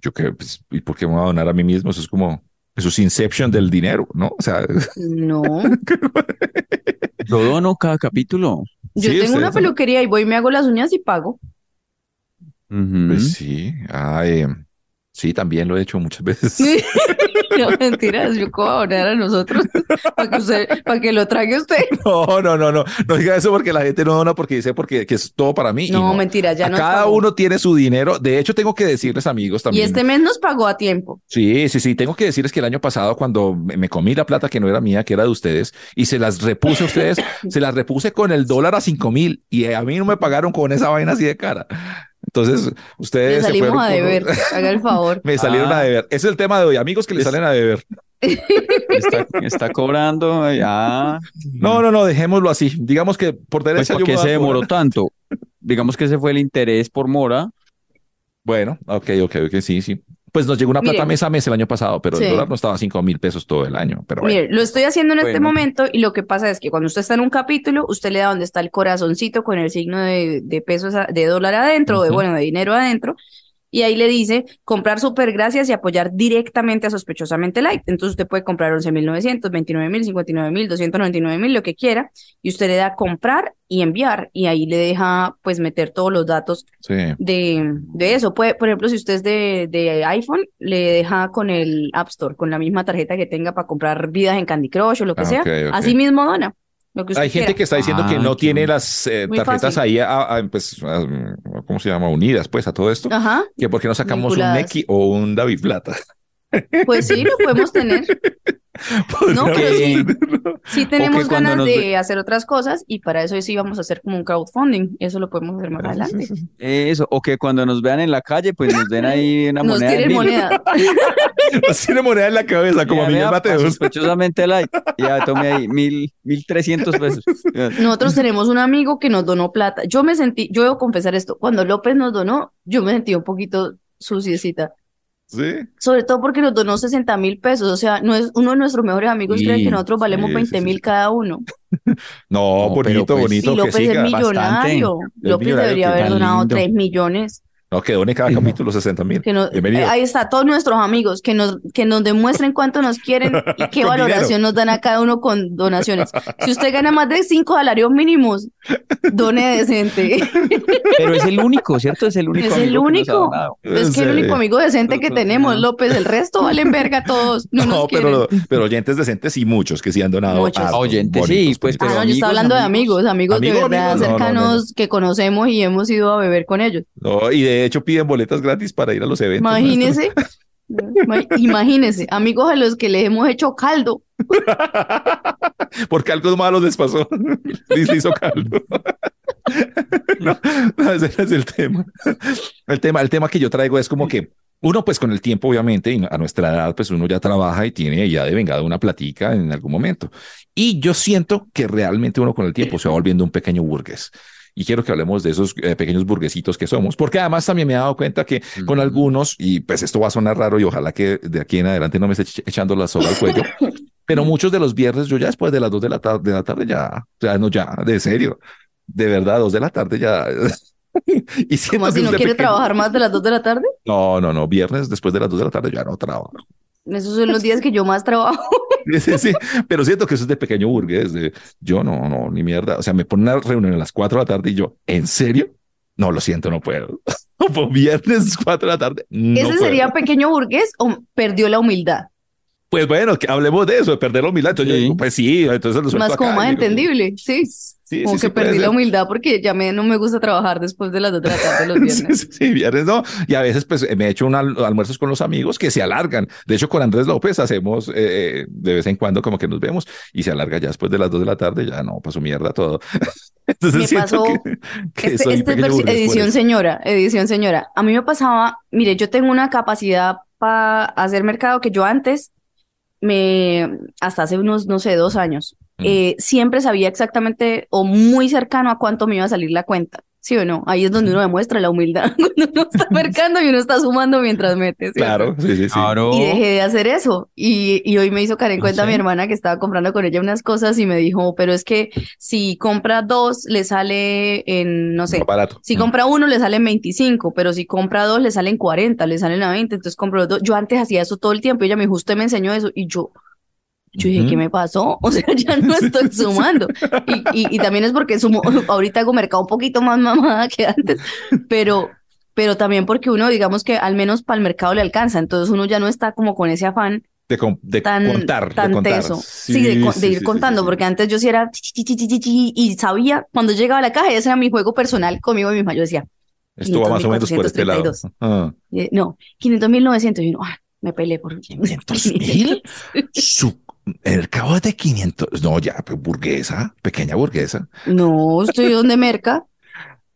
Yo que, pues, ¿y por qué me voy a donar a mí mismo? Eso es como, eso es inception del dinero, ¿no? O sea, No. <laughs> yo dono cada capítulo. Yo Sí, tengo una no. peluquería y voy y me hago las uñas y pago. Pues sí. Ah, eh, sí, también lo he hecho muchas <laughs> veces. <laughs> No, mentiras, yo cómo voy a donar a nosotros <laughs> para que, usted- para que lo trague usted. No, no, no, no. No diga eso porque la gente no dona porque dice porque que es todo para mí. y No, mentira, ya A nos cada uno tiene su dinero. De hecho, tengo que decirles, amigos, Y también. este mes nos pagó a tiempo. Sí, sí, sí. Tengo que decirles que el año pasado, cuando me me comí la plata que no era mía, que era de ustedes, y se las repuse a ustedes, <coughs> se las repuse con el dólar a cinco mil y a mí no me pagaron con esa vaina así de cara. Entonces, ustedes se salimos a por- deber. <laughs> Haga el favor. Me salieron Ah. a deber. Ese es el tema de hoy. Amigos que le Es- salen a deber. <laughs> Está, está cobrando, ya. No, no, no, dejémoslo así. Digamos que por Pues, derecha ¿por yo qué me se demoró tanto? Digamos que ese fue el interés por mora. Bueno, ok, ok, ok, sí, sí. Pues nos llegó una plata mes a mes el año pasado, pero Sí. el dólar no estaba a cinco mil pesos todo el año. Pero bueno. Mire, lo estoy haciendo en este momento y lo que pasa es que cuando usted está en un capítulo, usted le da donde está el corazoncito con el signo de, de pesos, a- de dólar adentro, o de bueno, de dinero adentro, y ahí le dice comprar super gracias y apoyar directamente a Sospechosamente Light. Entonces usted puede comprar 11.900, 29.000, 59.000, 299.000, lo que quiera, y usted le da comprar y enviar, y ahí le deja pues meter todos los datos Sí. de, de eso. Puede, por ejemplo, si usted es de, de iPhone, le deja con el App Store, con la misma tarjeta que tenga para comprar vidas en Candy Crush o lo que Ah, sea. Así mismo dona. Lo que usted Hay gente quiera. que está diciendo que Ah, no tiene bueno. las eh, tarjetas fácil. ahí, a- a- pues, a- ¿cómo se llama? Unidas, pues, a todo esto. Ajá. Que por qué no sacamos un. Neki o un David Plata. Pues sí, lo podemos tener. <laughs> <laughs> No, pero sí. tenemos ganas nos de ve- hacer otras cosas y para eso sí vamos a hacer como un crowdfunding. Eso lo podemos hacer más adelante. Eso, o que cuando nos vean en la calle, pues nos den ahí <laughs> una Nos moneda. moneda. <laughs> Nos tiene moneda en la cabeza, como Mira, Miguel Mateos. Sospechosamente light. Ya tome ahí mil, mil trescientos pesos. Nosotros tenemos un amigo que nos donó plata. Yo me sentí, yo debo confesar esto, cuando López nos donó, yo me sentí un poquito suciecita. Sí. Sobre todo porque nos donó 60 mil pesos. O sea, no es, uno de nuestros mejores amigos cree Sí, que nosotros valemos sí, 20 sí, mil sí. cada uno. <laughs> No, No, bonito, pues- bonito Y que López es siga. millonario. Es López millonario, debería que haber donado lindo. 3 millones. No, que done cada capítulo 60 mil. Eh, ahí está, todos nuestros amigos, que nos, que nos demuestren cuánto nos quieren <laughs> y qué valoración dinero. nos dan a cada uno con donaciones. Si usted gana más de 5 salarios mínimos, done decente. <laughs> Pero es el único, ¿cierto? Es el único. Es el que único. Es que el único amigo decente que tenemos. López, el resto valen verga todos. No, <laughs> No, nos quieren. pero, pero oyentes decentes y muchos que sí han donado. Muchos. harto, Oyentes, sí, pues, Ah, bonitos. pero no, yo estaba amigos, hablando de amigos. amigos, amigos de verdad amigos, no, no, no, cercanos que conocemos y hemos ido a beber con ellos. No, y de hecho piden boletas gratis para ir a los eventos. Imagínese, ima- imagínese, <laughs> amigos a los que les hemos hecho caldo. <laughs> Porque algo malo les pasó. <laughs> Les hizo caldo. no, no, ese es el tema. El tema, el tema que yo traigo es como que uno, pues con el tiempo, obviamente, a nuestra edad, pues uno ya trabaja y tiene ya de vengada una platica en algún momento. Y yo siento que realmente uno con el tiempo se va volviendo un pequeño burgués. Y quiero que hablemos de esos eh, pequeños burguesitos que somos, porque además también me he dado cuenta que con Ujú. algunos, y pues esto va a sonar raro y ojalá que de aquí en adelante no me esté ech- echando la soga al cuello, <laughs> pero muchos de los viernes yo ya después de las dos de la, tar- de la tarde ya, ya no, ya, de serio, de verdad, dos de la tarde ya. <laughs> y si no quiere pequeño- trabajar más de las 2 de la tarde. No, no, no, viernes después de las dos de la tarde ya no trabajo. Esos son los días que yo más trabajo. Sí, <laughs> sí, sí, pero siento que eso es de pequeño burgués, de yo no, no, ni mierda. O sea, me ponen una reunión a las cuatro de la tarde y yo, ¿en serio? No, lo siento, no puedo. <laughs> Viernes, cuatro de la tarde. No ¿Ese puedo. sería pequeño burgués o perdió la humildad? Pues bueno, que hablemos de eso, de perder la humildad. Entonces yo Sí. digo, pues sí, entonces lo Más como acá, más entendible, sí. Sí, Como sí, que sí, perdí la humildad porque ya me, no me gusta trabajar después de las 2 de la tarde los <laughs> viernes. sí, sí, viernes no. Y a veces pues me he hecho un al- almuerzos con los amigos que se alargan. De hecho, con Andrés López hacemos eh, eh, de vez en cuando como que nos vemos y se alarga ya después de las dos de la tarde. Ya no, pasó mierda todo. <laughs> Entonces Me pasó que, que Este, este edición señora, edición señora. A mí me pasaba, mire, yo tengo una capacidad para hacer mercado que yo antes, me, hasta hace unos, no sé, dos años, eh, siempre sabía exactamente o muy cercano a cuánto me iba a salir la cuenta. ¿Sí o no? Ahí es donde uno demuestra la humildad, <laughs> cuando uno está <laughs> mercando y uno está sumando mientras mete, ¿sí o no? Claro, sí, sí, sí. Claro. Y dejé de hacer eso. Y, y hoy me hizo caer en ¿Ah, cuenta sí? mi hermana que estaba comprando con ella unas cosas y me dijo, pero es que si compra dos, le sale en, no sé, barato. si compra uno, le salen 25, pero si compra dos, le salen 40, le salen a 20, entonces compro los dos. Yo antes hacía eso todo el tiempo, y ella me dijo, usted me enseñó eso, y yo, yo dije. ¿qué me pasó? <laughs> O sea, ya no estoy <laughs> sumando. Y, y, y también es porque sumo, <laughs> ahorita hago mercado un poquito más mamada que antes, pero, pero también porque uno, digamos que al menos para el mercado le alcanza, entonces uno ya no está como con ese afán De, de tan, contar, tan de contar. teso. Sí, de, ir contando, porque antes yo sí era y sabía, cuando llegaba a la caja, ese era mi juego personal conmigo misma, yo decía, Esto va más o menos por este lado. 500.432. Ah. no, 500.900, y uno, ah, me peleé por 500 mil. Su mercado es de 500. No, ya, pues, burguesa, pequeña burguesa. No, estoy donde merca.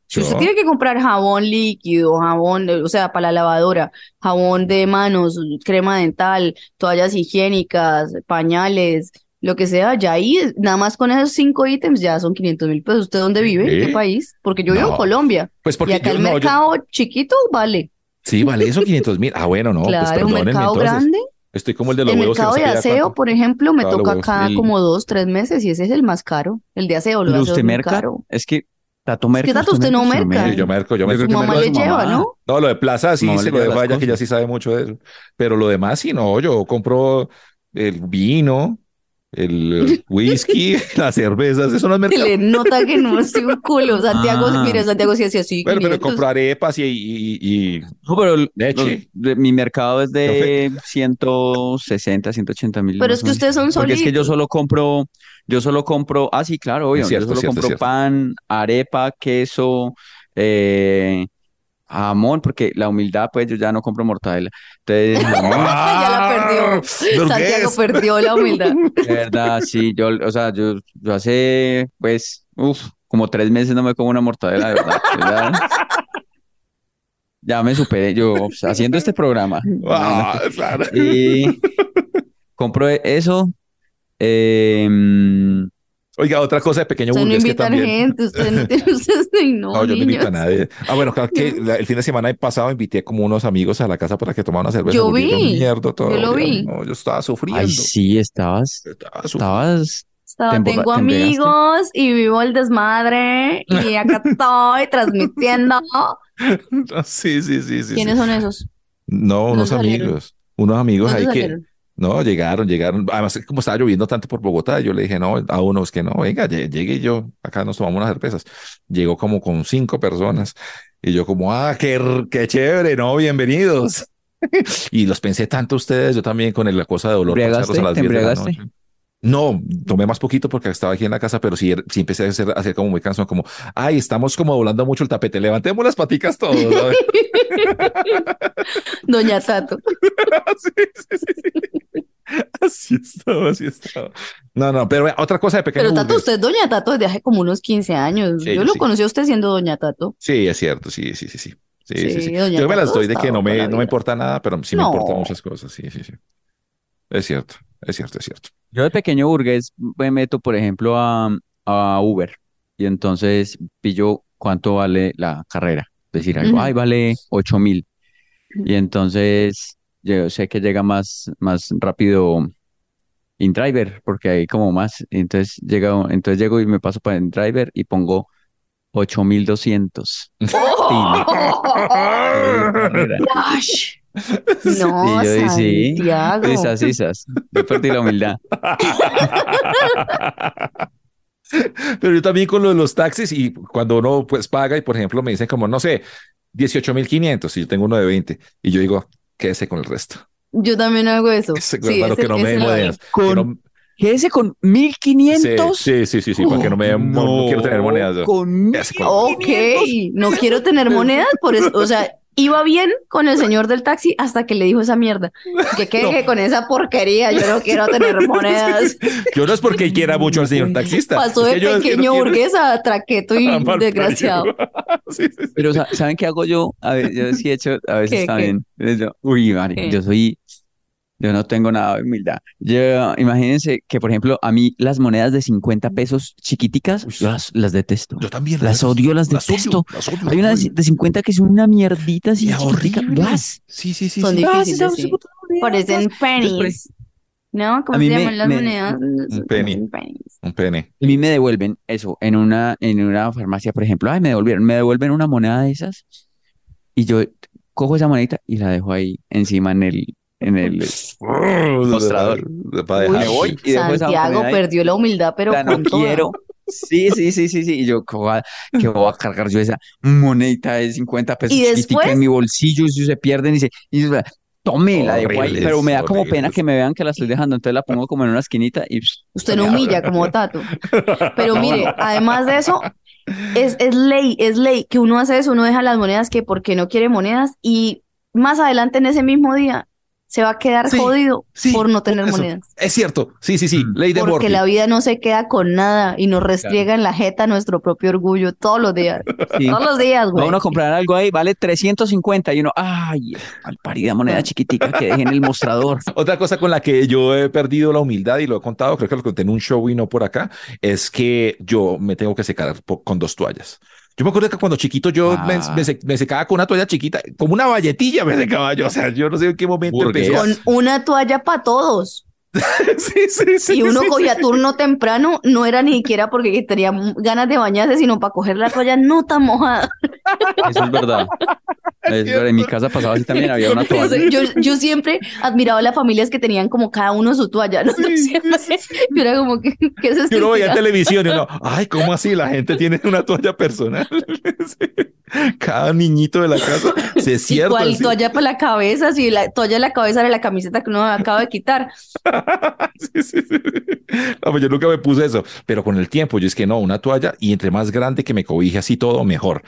Si usted tiene que comprar jabón líquido, jabón, o sea, para la lavadora, jabón de manos, crema dental, toallas higiénicas, pañales, lo que sea, ya ahí, nada más con esos cinco ítems ya son 500 mil pesos. ¿Usted dónde vive? ¿En ¿Qué? país? Porque yo vivo en Colombia. Pues Y porque acá yo, el no, yo- mercado chiquito vale. sí, vale eso 500 mil. Ah, bueno, no, pues Claro, un perdónenme mercado entonces. grande. Estoy como el de los El huevos que no mercado de aseo, cuánto. por ejemplo, me Claro, toca huevos. cada El- como dos, tres meses y ese es el más caro. El de aseo, lo de ¿Pero aseo usted es merca? caro. Es que Tato merca. Tato, usted no merca. Sí, yo merco, yo Yo merco. Su que mamá le lleva. ¿no? No, lo de plaza sí se lo dejo a ella que ya sí sabe mucho de eso. Pero lo demás sí, no, yo compro el vino, el <laughs> whisky, <laughs> las cervezas, eso no es Se mercado. le nota que no es un culo. <laughs> Santiago, Ah. mire, Santiago sí hacía así. Bueno, pero 500. compro arepas y, y, y- No, pero el- Leche. los- de- mi mercado es de 160, 180 mil. Pero es que ustedes son Porque es que yo solitos. solo compro, yo solo compro, ah, sí, claro, obvio, cierto, yo solo cierto, compro cierto. pan, arepa, queso, eh, jamón, porque la humildad, pues yo ya no compro mortadela. Entonces, <laughs> jamón, ya la perdió. Ah, ¿pero qué Santiago perdió la humildad. <laughs> de verdad, sí, yo, o sea, yo, yo hace, pues, uff, como tres meses no me como una mortadela, de verdad. Yo Ya, me superé, yo, o sea, haciendo este programa. <laughs> Ah, claro. Y compro eso. em, Oiga, otra cosa de pequeño Usted no burgués que invita también. gente, usted no <laughs> tiene, usted no, No, yo no invito a nadie. Ah, bueno, claro que la- el fin de semana pasado invité como unos amigos a la casa para que tomaran una cerveza. Yo vi, mierda todo yo lo vi. No, yo estaba sufriendo. ay, sí, estabas, Estaba estabas, Estaba- ¿Te emborra- tengo amigos y vivo el desmadre y <laughs> acá estoy transmitiendo. <laughs> Sí, sí, sí, sí. ¿Quiénes sí. son esos? No, unos amigos. Unos amigos ¿Dónde ahí que? No, llegaron, llegaron. Además, como estaba lloviendo tanto por Bogotá, yo le dije, no, a unos que no, venga, lle- llegue yo, acá nos tomamos unas cervezas. Llegó como con cinco personas y yo como, ah, qué, qué chévere, no, bienvenidos. <laughs> Y los pensé tanto ustedes, yo también con el- la cosa de dolor. ¿Te 10 de la embriagaste? No, tomé más poquito porque estaba aquí en la casa, pero sí, sí empecé a hacer, a hacer como muy cansón, como, ay, estamos como volando mucho el tapete, levantemos las paticas todos. <laughs> Doña Tato. <laughs> Sí, sí, sí, sí. Así estaba, así estaba. No, no, pero otra cosa de pequeño Pero Tato, usted es Doña Tato desde hace como unos 15 años. Yo lo conocí a usted siendo Doña Tato. Sí, es cierto, sí, sí, sí, sí. Sí, Yo me las doy de que no me, no me importa nada, pero sí me No. importan muchas cosas. Sí, sí, sí. Es cierto, es cierto, es cierto. Yo de pequeño burgués me meto, por ejemplo, a, a Uber y entonces pillo cuánto vale la carrera. Decir algo, Ujú. ay, vale ocho mil. Y entonces yo sé que llega más, más rápido InDriver, porque hay como más. Entonces, llega, entonces llego y me paso para InDriver y pongo 8200. Carrera. <laughs> No, Y yo dije, sí, Santiago. Sisas, sisas. Yo perdí la humildad. <laughs> Pero yo también con lo de los taxis y cuando uno pues paga y por ejemplo me dicen como, no sé, 18.500 y yo tengo uno de 20 y yo digo, quédese con el resto. Yo también hago eso. <laughs> Ese, Sí, ese- que no me monedas. Con no- Quédese con sí, 1500. sí, sí, sí, sí, para que no me den, mo- no, quiero tener monedas. yo. Con Ese con- Ok, no quiero tener monedas, por eso, o sea, <laughs> iba bien con el señor del taxi hasta que le dijo esa mierda. <laughs> Que quede con esa porquería, yo no quiero tener <laughs> monedas. Yo no es porque quiera mucho al señor taxista. Pasó de que no pequeño quiero- burgués <laughs> a traqueto y Ah, mal desgraciado. Sí, sí, sí. Pero sa- ¿saben qué hago yo? A ver, yo sí he hecho a veces ¿Qué, también. Uy, ¿Qué? yo soy, yo no tengo nada de humildad. Yo, imagínense que, por ejemplo, a mí las monedas de 50 pesos chiquiticas, las, las detesto. Yo también Las odio, las detesto. Las odio, Hay una de, las odio. de 50 que es una mierdita así Y chiquitica. horrible. ¡Las! Sí, sí, sí. Son sí. Difíciles, sí. pennies. ¿No? ¿Cómo A mí se me- llaman las me- monedas? Un penny. Un pene. A mí me devuelven eso en una, en una farmacia, por ejemplo. Ay, me devolvieron, me devuelven una moneda de esas y yo cojo esa monedita y la dejo ahí encima en el, en el, Mostrador. Para Uy. Me voy y Santiago ahí. perdió la humildad, pero Ya no con toda. quiero. Sí, sí, sí, sí, sí. Y yo, ¿qué voy a, qué voy a cargar yo esa monedita de 50 pesos ¿Y chiquitica después? en mi bolsillo y si se pierden y se, y se- tome, la dejo ahí. Pero me da como pena que me vean que la estoy dejando, entonces la pongo como en una esquinita y pss, Usted no humilla como Tato. <laughs> Pero mire, además de eso, es, es ley, es ley que uno hace eso, uno deja las monedas que porque no quiere monedas y más adelante en ese mismo día se va a quedar Sí, jodido sí, por no tener eso. monedas. Es cierto. Sí, sí, sí. Mm. Ley de Porque la vida no se queda con nada y nos restriega en la jeta nuestro propio orgullo todos los días. sí. <laughs> Todos los días, güey. uno a comprar algo ahí, vale 350 y uno, ay, al parida moneda chiquitica que dejé en el mostrador. <laughs> Otra cosa con la que yo he perdido la humildad y lo he contado, creo que lo conté en un show y no por acá, es que yo me tengo que secar con dos toallas. Yo me acuerdo que cuando chiquito yo me, Ah. me se- me secaba con una toalla chiquita, como una valletilla me secaba yo. O sea, yo no sé en qué momento empecé. Con una toalla para todos. <laughs> Sí, sí, sí. Y uno sí, cogía turno temprano, no era ni siquiera porque tenía ganas de bañarse, sino para coger la toalla no tan mojada. Eso es verdad. <laughs> Es verdad, en mi casa pasaba así también, había una toalla. Yo, yo siempre admiraba a las familias que tenían como cada uno su toalla, ¿no? Sí, sí, Siempre- Yo era como que, ¿qué es Que uno veía en televisión y uno, ay, ¿cómo así? La gente tiene una toalla personal. <laughs> <laughs> Cada niñito de la casa, ¿Y <laughs> cierto. cuál sí. toalla para la cabeza? Si la toalla en la cabeza era la camiseta que uno acaba de quitar. <laughs> Sí, sí, sí. No, pues yo nunca me puse eso, pero con el tiempo yo es que no, una toalla y entre más grande que me cobije así todo, mejor.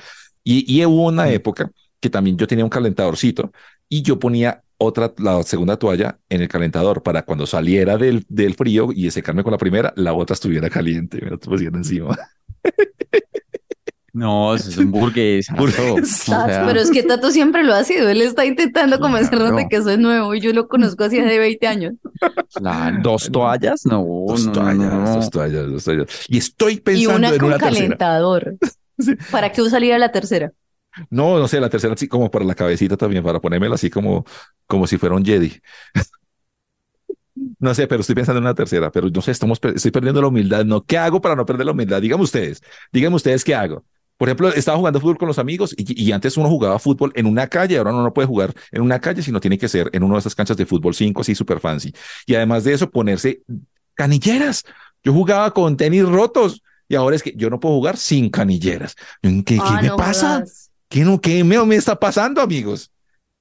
Y, y hubo una época que también yo tenía un calentadorcito y yo ponía otra, la segunda toalla en el calentador para cuando saliera del, del frío y secarme con la primera, la otra estuviera caliente, me la pusieran encima. No, es un. <laughs> O sea, Pero es que Tato siempre lo ha sido. Él está intentando convencernos de Claro. que eso es nuevo y yo lo conozco así de 20 años. la- dos toallas, no, Dos no, no, toallas, no. dos toallas, dos toallas. Y estoy Y pensando una en con una tercera. calentador. <laughs> Sí. ¿Para qué usaría la tercera? No, no sé, la tercera así como para la cabecita también, para ponérmela así como, como si fuera un Jedi. <laughs> No sé, pero estoy pensando en una tercera, pero no sé, estamos, estoy perdiendo la humildad. No, ¿qué hago para no perder la humildad? Díganme ustedes, díganme ustedes qué hago. Por ejemplo, estaba jugando fútbol con los amigos y, y antes uno jugaba fútbol en una calle, ahora uno no puede jugar en una calle, sino tiene que ser en una de esas canchas de fútbol 5, así súper fancy. Y además de eso, ponerse canilleras. Yo jugaba con tenis rotos y ahora es que yo no puedo jugar sin canilleras. ¿Qué, qué Ah, me no pasa? ¿Qué, no, qué me, me está pasando, amigos?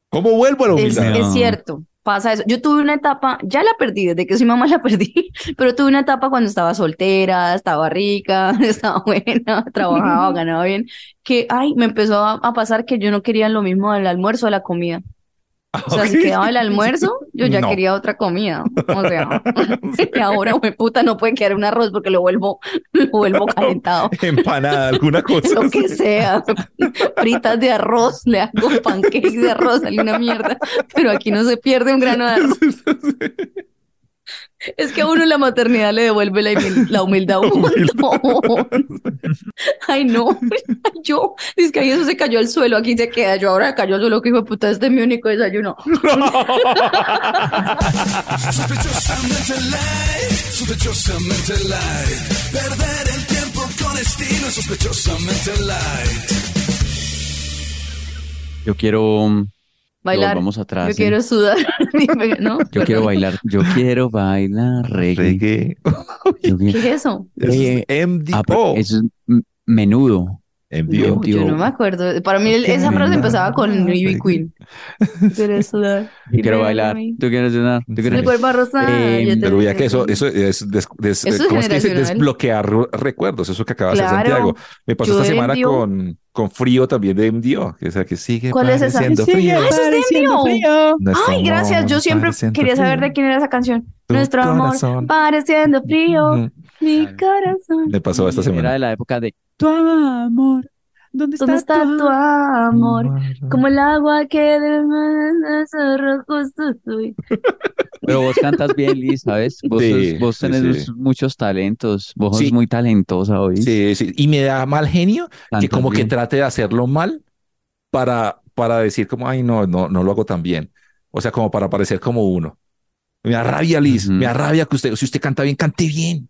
¿Cómo vuelvo a la Es, es cierto, pasa eso. Yo tuve una etapa, ya la perdí, desde que soy mamá la perdí, <laughs> pero tuve una etapa cuando estaba soltera, estaba rica, <laughs> estaba buena, trabajaba, <laughs> ganaba bien, que, ay, me empezó a, a pasar que yo no quería lo mismo del almuerzo o la comida. <laughs> O sea, si quedaba el almuerzo, yo ya No. quería otra comida. O sea, <laughs> <laughs> y ahora, güey, puta, no puede quedar un arroz porque lo vuelvo, lo vuelvo calentado. Empanada, alguna cosa. Lo que sea, fritas de arroz, le hago pancakes de arroz, sale una mierda, pero aquí no se pierde un grano de arroz. Es que a uno la maternidad le devuelve la, humil- la humildad a un <laughs> montón. Ay, no, yo, es que ahí eso se cayó al suelo, aquí se queda, yo ahora cayó al suelo, que hijo de puta, este es mi único desayuno. <laughs> Sospechosamente light, sospechosamente light. Perder el tiempo con estilo, sospechosamente light. Yo quiero Bailar, Vamos atrás. yo sí. quiero sudar, <laughs> ¿no? Yo quiero bailar. Yo quiero bailar reggae. Reggae. ¿Qué es eso? Eso es Eh, MDO. Ah, eso es menudo. MDO. No, yo no me acuerdo. Para mí el- esa frase empezaba con Ivy Queen. <laughs> ¿Quieres sudar? Quiero bailar. Tú quieres cenar. Tú quieres. cuerpo rosado. Eh, te Pero ya que eso, eso es, des- des- Eso es ¿cómo es que dice? generacional. desbloquear re- recuerdos, eso que acaba de hacer. Santiago. Me pasó Yo esta semana MDO. con, con frío también de MDO, o sea, que sigue ¿Cuál es esa? Sigue frío. Ah, eso es de MDO. frío. Ay, gracias. amor Yo siempre quería saber frío. de quién era esa canción. Tu Nuestro amor corazón. pareciendo frío. Ujú. Mi corazón. Me pasó esta Era semana. de la época de tu amor. ¿Dónde está, ¿Dónde está tu amor? Amor. Como el agua que del mar rojo soy. Pero vos cantas bien, Liz, ¿sabes? <laughs> Vos, Sí, sos- vos tenés sí. muchos talentos. Vos Sí. sos muy talentosa hoy. Sí, sí. Y me da mal genio que como que trate de hacerlo mal para, para decir como, ay, no, no, no lo hago tan bien. O sea, como para parecer como uno. Me da rabia, Liz. Me da rabia que usted, si usted canta bien, cante bien.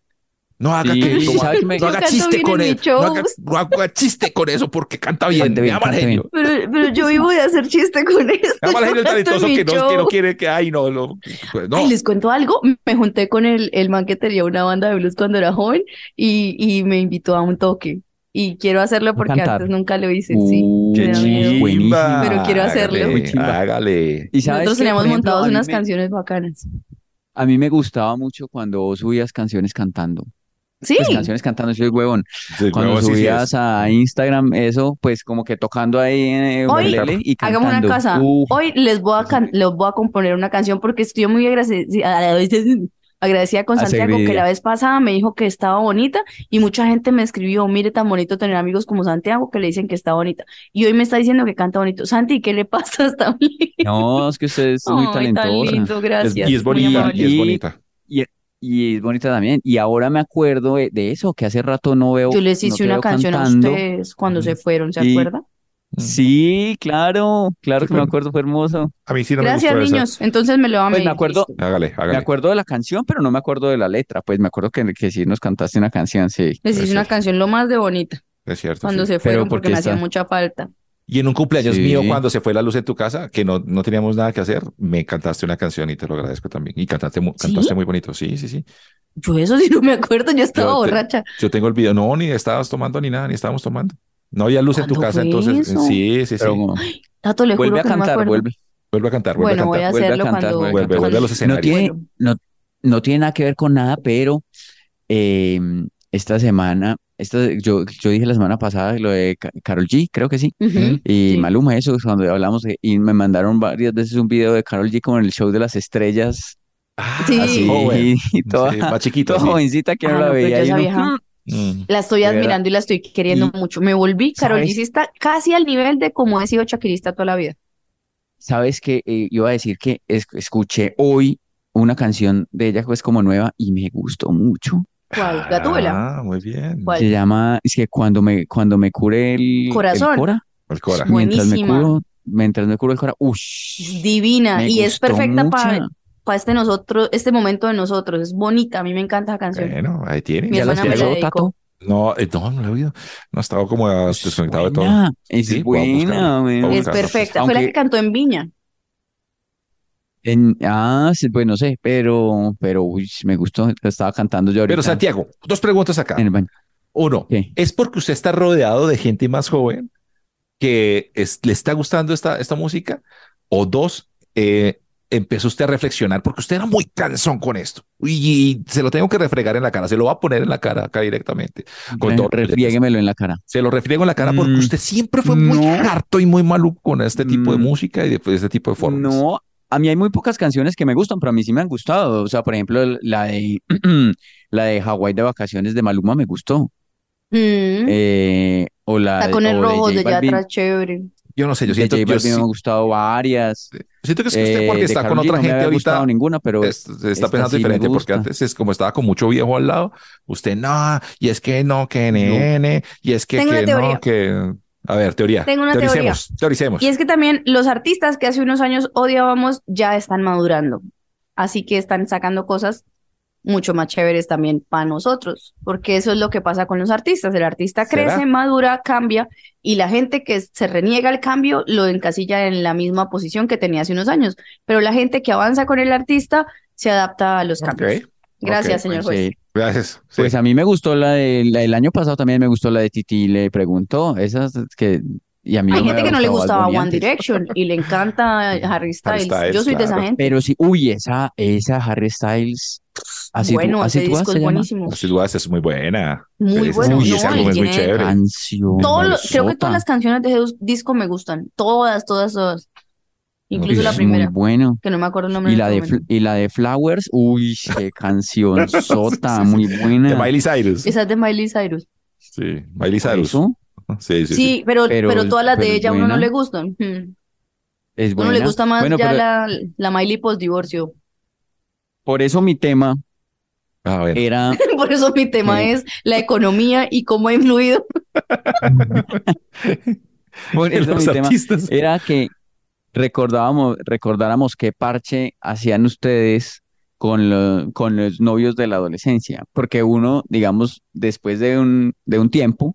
No haga Sí, que, no, me- no haga chiste bien con eso. No haga, no haga chiste con eso porque canta bien. Cante me bien, cante genio. Pero, pero yo vivo de hacer chiste con eso. Me genio talentoso que no, que no quiere que, ay, no, lo- pues, no. Ay, les cuento algo. Me junté con el, el man que tenía una banda de blues cuando era joven y, y me invitó a un toque. Y quiero hacerlo porque cantar? antes nunca lo hice. Sí. Uh, Qué da miedo. chimba. Pero quiero hacerlo. Hágale, hágale. Y sabes Nosotros teníamos ejemplo, montados unas me- canciones bacanas. A mí me gustaba mucho cuando vos subías canciones cantando. Sí. Pues canciones cantando, soy huevón. Sí, Cuando huevo, sí, sí subías a Instagram, eso, pues como que tocando ahí eh, Hoy, ukelele y Hagamos una cantando. cosa. Uf, Hoy les voy a les voy a componer una canción porque estoy muy agradecida, <laughs> agradecida con Santiago que la vez pasada me dijo que estaba bonita y mucha gente me escribió, mire tan bonito tener amigos como Santiago que le dicen que está bonita. Y hoy me está diciendo que canta bonito. Santi, ¿qué le pasa? <laughs> Está bien. no, es que usted es muy Ay, tan talentosa. lindo, Es- gracias. y es bonita, y es Y- bonita. Y es bonita también. Y ahora me acuerdo de, de eso, que hace rato no veo. Yo les no hice te una canción cantando. a ustedes cuando se fueron, ¿se Sí. acuerdan? Sí, claro, claro Sí, que me acuerdo, fue hermoso. A mí sí no me Gracias, gustó esa. niños. Entonces me lo va a Pues me acuerdo. Hágale, me acuerdo de la canción, pero no me acuerdo de la letra. Pues me acuerdo que, que sí nos cantaste una canción, sí. Les hice es una cierto. canción lo más de bonita Es cierto. cuando sí. se fueron Pero porque porque me hacía mucha falta. Y en un cumpleaños Sí. mío, cuando se fue la luz en tu casa, que no, no teníamos nada que hacer, me cantaste una canción y te lo agradezco también. Y cantaste, mu- ¿Sí? cantaste muy bonito. Sí, sí, sí. Yo eso sí no me acuerdo, yo estaba Yo te- borracha. Yo tengo el video. No, ni estabas tomando ni nada, ni estábamos tomando. No había luz en tu ¿Cuándo casa, entonces. eso? Sí, sí, sí. Pero Tato, le vuelve juro a que no me cantar, acuerdo. vuelve. Vuelve a cantar, vuelve Bueno, a voy a cantar. vuelve a hacerlo cantar, cuando, vuelve cantar. vuelve a los cuando- escenarios. No tiene, Bueno. no, no tiene nada que ver con nada, pero eh, esta semana esto, yo, yo dije la semana pasada lo de Ca- Karol G, creo que sí. Y sí. Maluma, eso, cuando hablamos, de- y me mandaron varias veces un video de Karol G como en el show de las estrellas, Ah, Sí. así, joven. <laughs> y toda, Sí, más chiquito, toda sí. jovencita que Ah, no la yo veía. y esa uno, vieja- "Mm". La estoy admirando y la estoy queriendo Y- mucho. Me volví, Karol G está casi al nivel de como he sido Shakirista toda la vida. Sabes que eh, iba a decir que es- escuché hoy una canción de ella pues como nueva y me gustó mucho. ¿Cuál? Gatúbela. Ah, muy bien. ¿Cuál? Se llama, es que cuando me, cuando me cure el, el Corazón. cora, El Cora. Mientras me curo, mientras me curo el cora, Es ush, divina me y es perfecta para mucha. este nosotros, este momento de nosotros. Es bonita, a mí me encanta esa canción. Bueno, ahí tiene. Mi ¿Ya la hermana me la escuchó, dedicó. Tato? No, eh, no, no lo he oído. No he estado como ah, Es desconectado de todo. buena, es Sí, a buena, a Es perfecta. Fue la Aunque- que cantó en Viña. En- ah, sí, pues no sé, pero, pero uy, me gustó. Estaba cantando yo ahorita Pero Santiago, dos preguntas acá. en el baño. Uno, ¿Qué? ¿es porque usted está rodeado de gente más joven que es- le está gustando esta, esta música? O dos, eh, empezó usted a reflexionar porque usted era muy cansón con esto y, se lo tengo que refregar en la cara, se lo va a poner en la cara acá directamente. Con todo- refriéguemelo en la cara. Se lo refriego en la cara porque Mm, usted siempre fue muy no. harto y muy maluco con este tipo de Mm, música y de, de este tipo de formas. No, a mí hay muy pocas canciones que me gustan, pero a mí sí me han gustado. O sea, por ejemplo, el- la de <clears throat> la de Hawái de vacaciones de Maluma me gustó. Mm. Eh, o la de, Tacones o de rojos J de Balvin. Yatra, chévere. Yo no sé, yo siento, J yo Balvin me sí- han gustado varias. siento que es que usted Eh, porque de está con G otra no me gente había gustado ahorita ninguna, pero es- se está pensando sí diferente porque antes es como estaba con mucho viejo al lado, usted no, y es que no, que nene, y es que, Tengo que teoría. no, que... A ver, teoría. Tengo una teoricemos, teoricemos. Y es que también los artistas que hace unos años odiábamos ya están madurando. Así que están sacando cosas mucho más chéveres también para nosotros, porque eso es lo que pasa con los artistas. El artista ¿Será? crece, madura, cambia y la gente que se reniega al cambio lo encasilla en la misma posición que tenía hace unos años. Pero la gente que avanza con el artista se adapta a los cambios. Gracias, ok, señor juez. eh, Gracias. Sí. pues a mí me gustó la de la del año pasado también me gustó la de Titi le preguntó. Esas que y a mí Hay no gente que no le gustaba One. Direction y le encanta <laughs> Harry Styles. Styles, Yo soy de esa claro. gente. Pero sí, uy, esa esa Harry Styles así tú, Bueno, así ese tú disco es buenísimo. Dudas es muy buena. Muy bueno. Uy, no, ese álbum es muy chévere. Canción. todo lo- creo que todas las canciones de ese disco me gustan. Todas, todas, todas. Incluso la Es primera, Muy bueno. que no me acuerdo el nombre Y la de este. Fl- y la de Flowers, uy, qué <laughs> canción <laughs> sota, muy buena. De Miley Cyrus. Esa es de Miley Cyrus. Sí, Miley Cyrus. eso Sí, sí, Sí, sí. pero, Pero- pero todas las pero de ella a uno no le gustan. Hmm. es uno le gusta más Bueno, ya pero la, la Miley post-divorcio. por eso mi tema A ver. era <laughs> Por eso mi tema Sí. es la economía y cómo ha influido. por eso mi tema era que recordábamos, recordáramos qué parche hacían ustedes con, lo- con los novios de la adolescencia, porque uno, digamos, después de un, de un tiempo,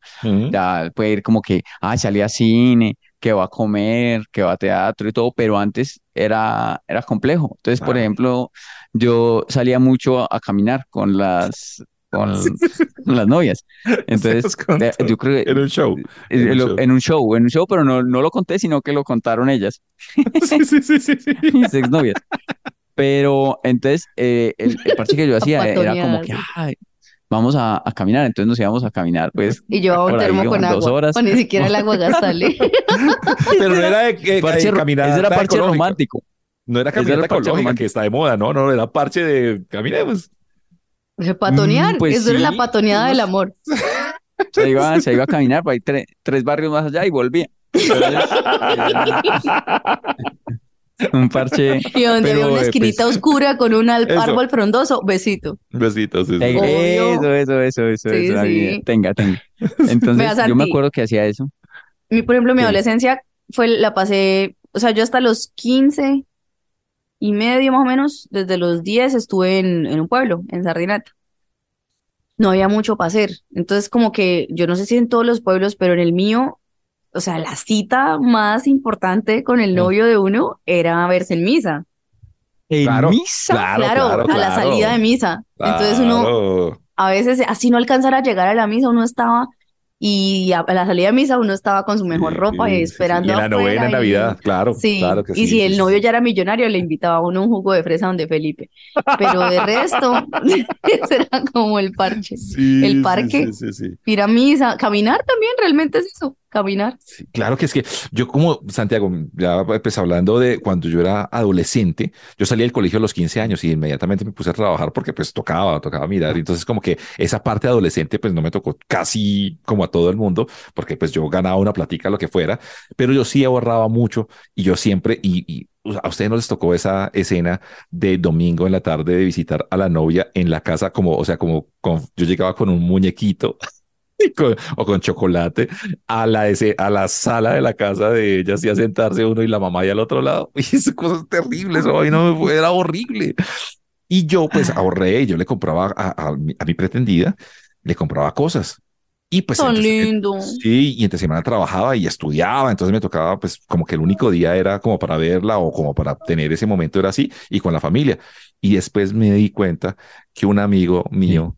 ya puede ir como que, ah, salí a cine, que va a comer, que va a teatro y todo, pero antes era, era complejo. Entonces, por ejemplo, yo salía mucho a, a caminar con las, con, <laughs> las novias. <laughs> Entonces, eh, yo creo que Era un show. eh, en un lo- show. en un show, en un show, pero no, no lo conté, sino que lo contaron ellas, <laughs> Sí, sí, sí, sí, sí. mis exnovias. Pero entonces, eh, el, el parche que yo hacía era como que. "Ay, vamos a, a caminar. Entonces nos íbamos a caminar, pues, Y llevaba un Por ahí, termo con dos agua. horas. O ni siquiera el agua gastarle. Pero no era de, de, parche, de ro- caminata ese era parche ecológica. romántico. No era caminata ecológica romántico. que está de moda, no, no, era parche de caminemos. Patonear. Mm, pues Eso era la sí. patoneada del amor. <laughs> Se iba, se iba a caminar por ahí tre- tres barrios más allá y volvía. Entonces, <laughs> un parche. Y donde había una eh, esquinita pues, oscura con un árbol frondoso, besito. Besitos. sí, sí. Eso, eso, eso, eso, Sí, eso, ahí, sí. Tenga, tenga. <laughs> Entonces, Vea, yo me acuerdo que hacía eso. Mi, por ejemplo, mi Sí. adolescencia fue, la pasé, o sea, yo hasta los 15 y medio más o menos, desde los 10 estuve en, en un pueblo, en Sardinata. No había mucho para hacer. Entonces, como que, yo no sé si en todos los pueblos, pero en el mío, o sea, la cita más importante con el novio de uno era verse en misa. ¿En Claro, misa? Claro, Claro, claro, a la salida de misa. Entonces uno, a veces, así no alcanzara a llegar a la misa, uno estaba Y a, la salida de misa uno estaba con su mejor Sí, ropa sí, y sí, sí. esperando Y en la novena en y- Navidad, claro, Sí, claro que y sí, si sí, el sí. novio ya era millonario, le invitaba a uno un jugo de fresa donde Felipe. Pero de resto, <laughs> ese era como el parche. Sí, el sí, parque. sí, sí, sí. Ir a misa, caminar también, realmente es eso, caminar. Sí, claro que es que yo como Santiago, ya pues hablando de cuando yo era adolescente, yo salí del colegio a los 15 años y inmediatamente me puse a trabajar porque pues tocaba, tocaba mirar. Entonces como que esa parte adolescente pues no me tocó casi como a todo el mundo porque pues yo ganaba una platica, lo que fuera, pero yo sí ahorraba mucho y yo siempre, y, y a ustedes no les tocó esa escena de domingo en la tarde de visitar a la novia en la casa como, o sea, como con, yo llegaba con un muñequito. <laughs> con- o con chocolate a la, ese, a la sala de la casa de ellas y a sentarse uno y la mamá y al otro lado. <laughs> Y esas cosas terribles, eso ahí no me era horrible. Y yo pues ahorré, y yo le compraba a, a mi, a mi pretendida, le compraba cosas. Y pues entre- lindo. Sí, y entre semana trabajaba y estudiaba, entonces me tocaba pues como que el único día era como para verla o como para tener ese momento era así y con la familia. Y después me di cuenta que un amigo mío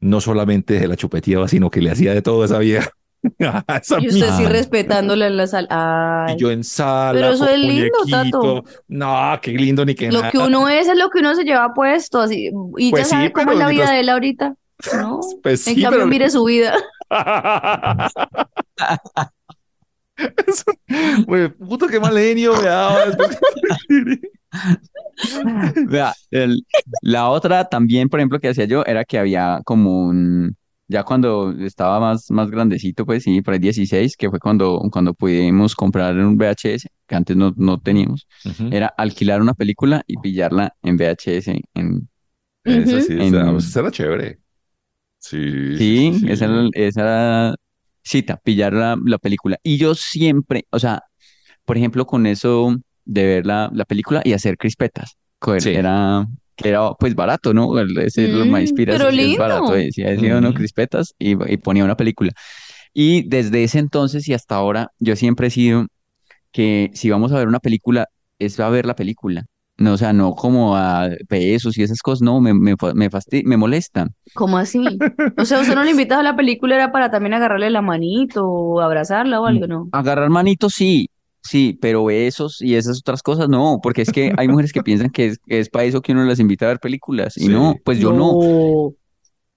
no solamente de la chupeteaba, sino que le hacía de todo a esa vieja. <laughs> A esa Y usted sí misma. respetándola en la sala. Ay, Y yo en sala, Pero eso es lindo, muñequito. No, qué lindo ni qué lo nada. que uno es es lo que uno se lleva puesto, así. Y Pues ya sabe sí, cómo es la vida de él ahorita. No. <laughs> Pues En sí, cambio, pero- mire su vida. <laughs> Güey, puto, qué mal genio me daba. Vea, el- la otra también, por ejemplo, que hacía yo era que había como un, ya cuando estaba más, más grandecito, pues sí, por ahí 16, que fue cuando, cuando pudimos comprar un VHS, que antes no, no teníamos, Ujú. era alquilar una película y pillarla en VHS. En, Eso sí, En- o sea, eso era chévere. Sí, sí, sí. esa era, esa era cita, pillar la, la película. Y yo siempre, o sea, por ejemplo, con eso de ver la, la película y hacer crispetas, Sí. era, que era pues barato, ¿no? Ese los Mm, maíz piras pero sí es lindo. barato, decía, decía uno Ujú. crispetas y, y ponía una película. Y desde ese entonces y hasta ahora, yo siempre he sido que si vamos a ver una película, es a ver la película. No, o sea, no como a besos y esas cosas, no, me, me, me, me molestan. ¿Cómo así? O sea, usted no le <laughs> invitaba a la película, era para también agarrarle la manito o abrazarla o algo, ¿no? Agarrar manitos sí, sí, pero besos y esas otras cosas no, porque es que hay mujeres que piensan que es, que es para eso que uno las invita a ver películas y Sí. no, pues yo no. No.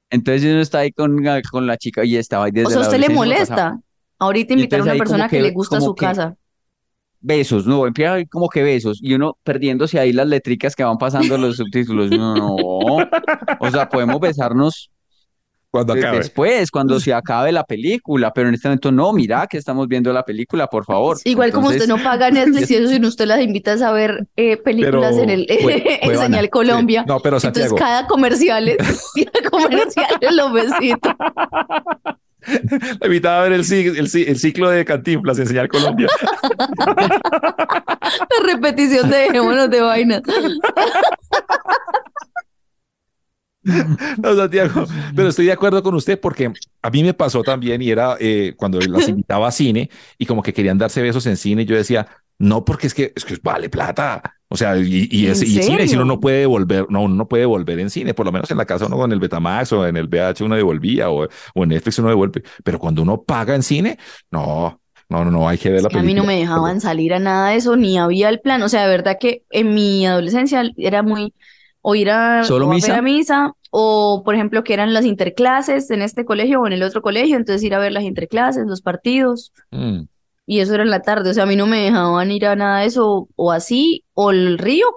Entonces yo no estaba ahí con, la- con la chica y estaba ahí desde O sea, la ¿a usted le molesta? Ahorita invitar a una persona que, que- le gusta su que- casa. Besos, no, empieza a ver como que besos y uno perdiéndose ahí las letricas que van pasando los subtítulos. No, no, o sea, podemos besarnos Cuando acabe. después, cuando se acabe la película, pero en este momento no, mira que estamos viendo la película, por favor. Igual como usted Entonces, no paga Netflix y eso, <laughs> sino usted las invita a ver eh, películas Pero, en el <laughs> en Cuevana, Señal Colombia. No, pero Entonces Santiago, cada comercial es, <laughs> cada comercial es los besitos. la invitaba a ver el ciclo de Cantinflas en Señal Colombia. La repetición de dejémonos de vainas. No, Santiago, pero estoy de acuerdo con usted porque a mí me pasó también y era eh, cuando las invitaba a cine y como que querían darse besos en cine, yo decía, no, porque es que, es que vale plata. O sea, y, y, ¿En es, y cine, si uno no puede volver, no, uno no puede volver en cine, por lo menos en la casa uno con el Betamax o en el VH uno devolvía o, o en Netflix uno devuelve, pero cuando uno paga en cine, no, no, no, no, hay que ver la Que a mí no película. me dejaban salir a nada de eso, ni había el plan. O sea, de verdad que en mi adolescencia era muy o ir a, ¿Solo o a ver misa? a misa, o por ejemplo que eran las interclases en este colegio o en el otro colegio, entonces ir a ver las interclases, los partidos, Mm. y eso era en la tarde. O sea, a mí no me dejaban ir a nada de eso, o así, o el río.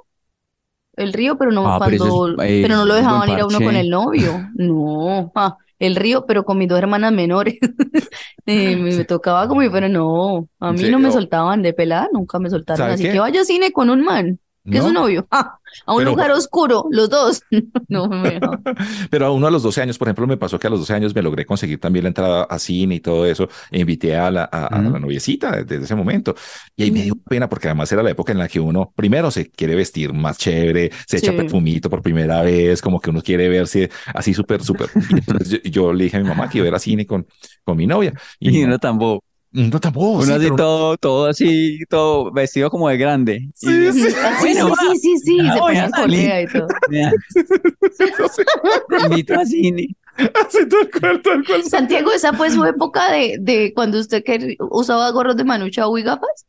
El río, pero no Ah, pero eso es, cuando, eh, pero no lo dejaban ir a uno con el novio. <laughs> No, ah, el río, pero con mis dos hermanas menores. <laughs> Eh, me, tocaba como, pero no, a ¿En mí no me soltaban de pelada, nunca me soltaron. ¿Sabe Así qué? que vaya a cine con un man, que es ¿No? su novio, ah, <laughs> a un Pero- lugar oscuro, los dos. <laughs> No. <laughs> Pero a uno a los 12 años, por ejemplo, me pasó que a los 12 años me logré conseguir también la entrada a cine y todo eso. E invité a la, a, a la noviecita desde ese momento. Y ahí me dio pena porque además era la época en la que uno primero se quiere vestir más chévere, se echa Sí. perfumito por primera vez, como que uno quiere verse así súper, súper. Yo, yo le dije a mi mamá que iba a ir a cine con, con mi novia. Y, Y uno mamá, tampoco. No tampoco. Uno sí, así pero- todo, todo así, todo vestido como de grande. Sí, Y- sí. Sí, Bueno, sí, sí, sí, sí, ya se ponían correa y todo. No invito a cine. Así tal cual, tal cual. Santiago, esa fue su época de, de cuando usted que usaba gorros de manuchao y gafas.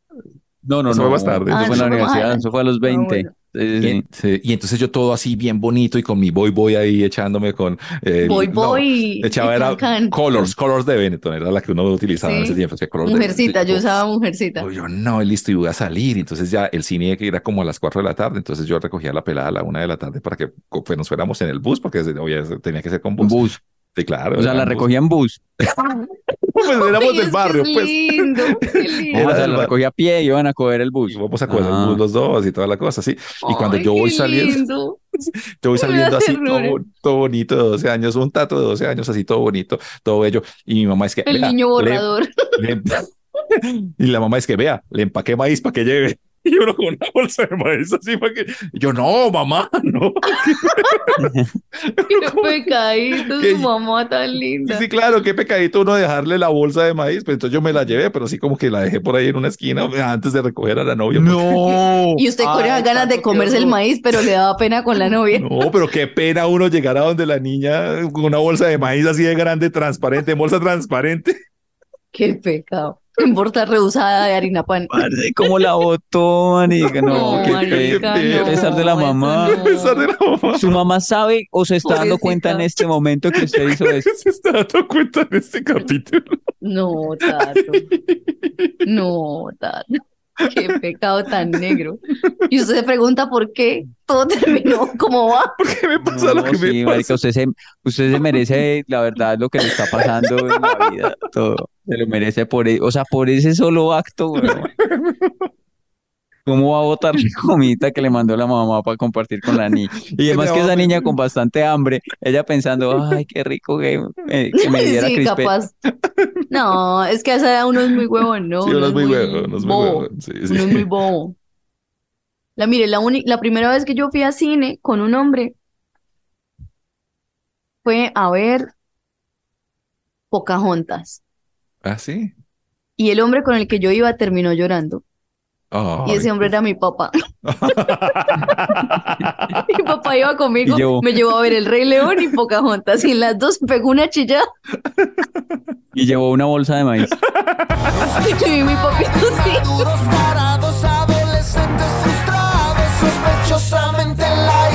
No, no, Eso no. fue más tarde. Eso Ah, fue en la eso fue más universidad, adelante. eso fue a los Ah, 20. bueno. Sí, sí, Y, sí. en- sí, y entonces yo todo así bien bonito y con mi boy boy ahí echándome con el- Boy, no, boy echaba era can. Colors, Colors de Benetton, era la que uno utilizaba en ese tiempo. o sea, de Mujercita, yo usaba mujercita. Yo no, listo, y voy a salir. Entonces ya el cine que era como a las 4 de la tarde, entonces yo recogía la pelada a la 1 de la tarde para que pues, nos fuéramos en el bus, porque obvio, tenía que ser con bus. Sí, claro. O sea, la en bus. recogía en bus. <laughs> Pues éramos Ay, del barrio, es pues. lindo, <laughs> qué lindo. Ah, Era o sea, la recogía a pie y iban a coger el Y bus. vamos a coger el Ah. bus los dos y toda la cosa, sí. Y cuando Ay, yo voy saliendo, lindo. <laughs> yo voy saliendo así, todo, todo bonito de 12 años, un tato de 12 años, así todo bonito, todo bello. Y mi mamá es que, El "Vea, niño le- borrador. le- y la mamá es que, vea, le empaqué maíz para que lleve. Y uno con una bolsa de maíz así para que. Yo, no, mamá, no. <laughs> Qué pecadito, Que- su mamá tan linda. sí, claro, qué pecadito uno dejarle la bolsa de maíz. Pero entonces yo me la llevé, pero sí como que la dejé por ahí en una esquina <laughs> antes de recoger a la novia. No. Y usted con esas ganas de comerse el maíz, pero le daba pena con la <laughs> novia. No, pero qué pena uno llegar a donde la niña con una bolsa de maíz así de grande, transparente, bolsa transparente. Qué pecado. <laughs> En bolsa reusada de harina pan. Parce, ¿Cómo la botó, marica? No, qué marica, pe- no, pesar de la mamá. no. <laughs> Pesar de la mamá. ¿Su mamá sabe o se está dando cuenta en este momento que usted hizo eso? <laughs> Se está dando cuenta en este capítulo. No, Tato. No, Tato. <laughs> Qué pecado tan negro. Y usted se pregunta por qué todo terminó como va. <laughs> ¿Qué me pasa lo No, que sí, me marica, pasa? usted se, usted se merece, la verdad, lo que le está pasando en la vida, todo. Se lo merece por, e- o sea, por ese solo acto, weón. ¿Cómo va a botar la comida que le mandó la mamá para compartir con la niña? Y además que esa niña con bastante hambre, ella pensando, ay, qué rico que, eh, que me <laughs> diera Sí, crispé. capaz. No, es que a esa edad uno es muy huevón, <laughs> ¿no? Sí, uno es muy huevo, uno es muy. Sí, sí. Uno es muy bobo. La, mire, la, la primera vez que yo fui a cine con un hombre fue a ver Pocahontas. ¿Ah, sí? Y el hombre con el que yo iba terminó llorando. Y ese hombre era mi papá. <laughs> <laughs> Mi papá iba conmigo, Y llevó- me llevó a ver El Rey León y Pocahontas. Y las dos pegó una chillada. Y llevó una bolsa de maíz. <laughs> Y mi papito sí. Maduros parados, adolescentes frustrados, sospechosamente light.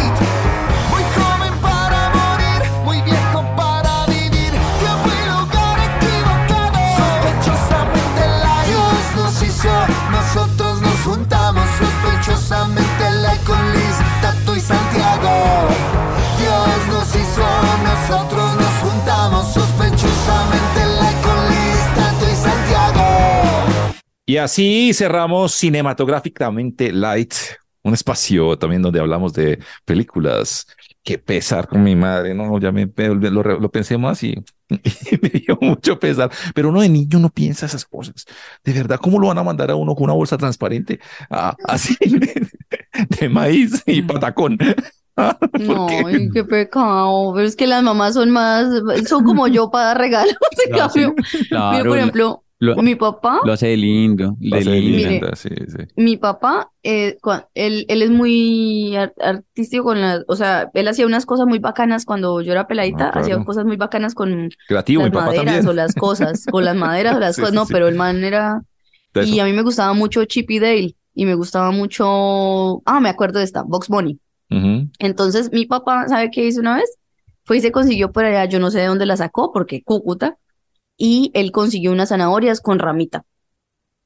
Y así cerramos cinematográficamente Light, un espacio también donde hablamos de películas. Qué pesar con mi madre, no, ya me, lo, lo pensé más y, <laughs> y me dio mucho pesar. Pero uno de niño no piensa esas cosas. De verdad, ¿cómo lo van a mandar a uno con una bolsa transparente Ah, <laughs> así de, maíz y patacón? <laughs> Ah, ¿por No, qué? qué pecado. Pero es que las mamás son más, son como yo para dar regalos. Lo hace- cambio, mira, Claro, por ejemplo, lo, mi papá, lo hace de lindo, de Pasa de lindo. Mire. linda, sí, sí. mi papá, eh, él, él es muy ar- artístico con las, o sea, él hacía unas cosas muy bacanas cuando yo era peladita, Ah, claro. hacía cosas muy bacanas con Creativo, mi las papá maderas también. o las cosas, con las maderas o las <laughs> Sí, cosas, sí, no, sí. pero el man era, De y eso. a mí me gustaba mucho Chip y Dale, y me gustaba mucho, ah, me acuerdo de esta, Box Bunny. Entonces mi papá, ¿sabe qué hizo una vez? Fue y se consiguió por allá, yo no sé de dónde la sacó, porque Cúcuta, y él consiguió unas zanahorias con ramita,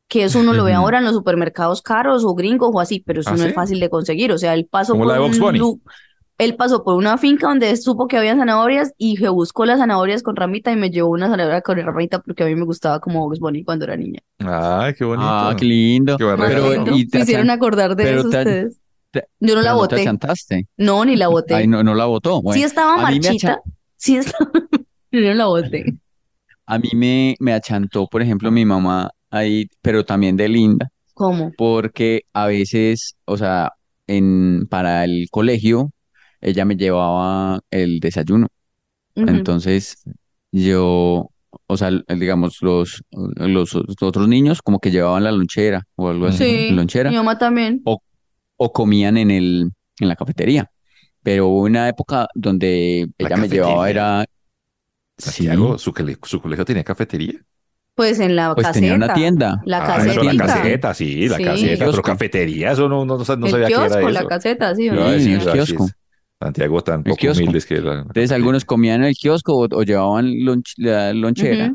que eso uno lo ve ahora en los supermercados caros o gringos o así, pero eso ¿Ah, no sí? es fácil de conseguir, o sea, él pasó Como por la de Bunny. él pasó por una finca donde supo que había zanahorias y se buscó las zanahorias con ramita y me llevó una zanahoria con ramita porque a mí me gustaba como Bugs Bunny cuando era niña. Ay, qué bonito. Ah, qué lindo. Qué. Pero, y te hicieron acordar de pero eso te- ustedes. te- Yo no la pero no te. No, ni la boté. Ay, no, no la botó. Bueno, Sí estaba marchita. Sí estaba. <laughs> Yo no la boté. A mí me, me achantó, por ejemplo, mi mamá ahí, pero también de linda, ¿Cómo? porque a veces, o sea, en, para el colegio, ella me llevaba el desayuno. Entonces, yo, o sea, digamos, los, los, los otros niños como que llevaban la lonchera o algo así, Sí, lonchera, mi mamá también. o comían en el, en la cafetería. Pero hubo una época donde La ella me llevaba, era Santiago, ¿su, cole- su colegio tenía cafetería? Pues en la Pues caseta. tenía una tienda. La Ah, eso, la caseta, sí, la Sí. caseta, pero Kiosco. cafetería, eso no, no, no sabía el que era kiosco, la eso. caseta, sí, ¿o Iba a no? Sí, el kiosco. Santiago tan El poco kiosco. humildes que la, Entonces algunos comían en el kiosco o, o llevaban la lonchera.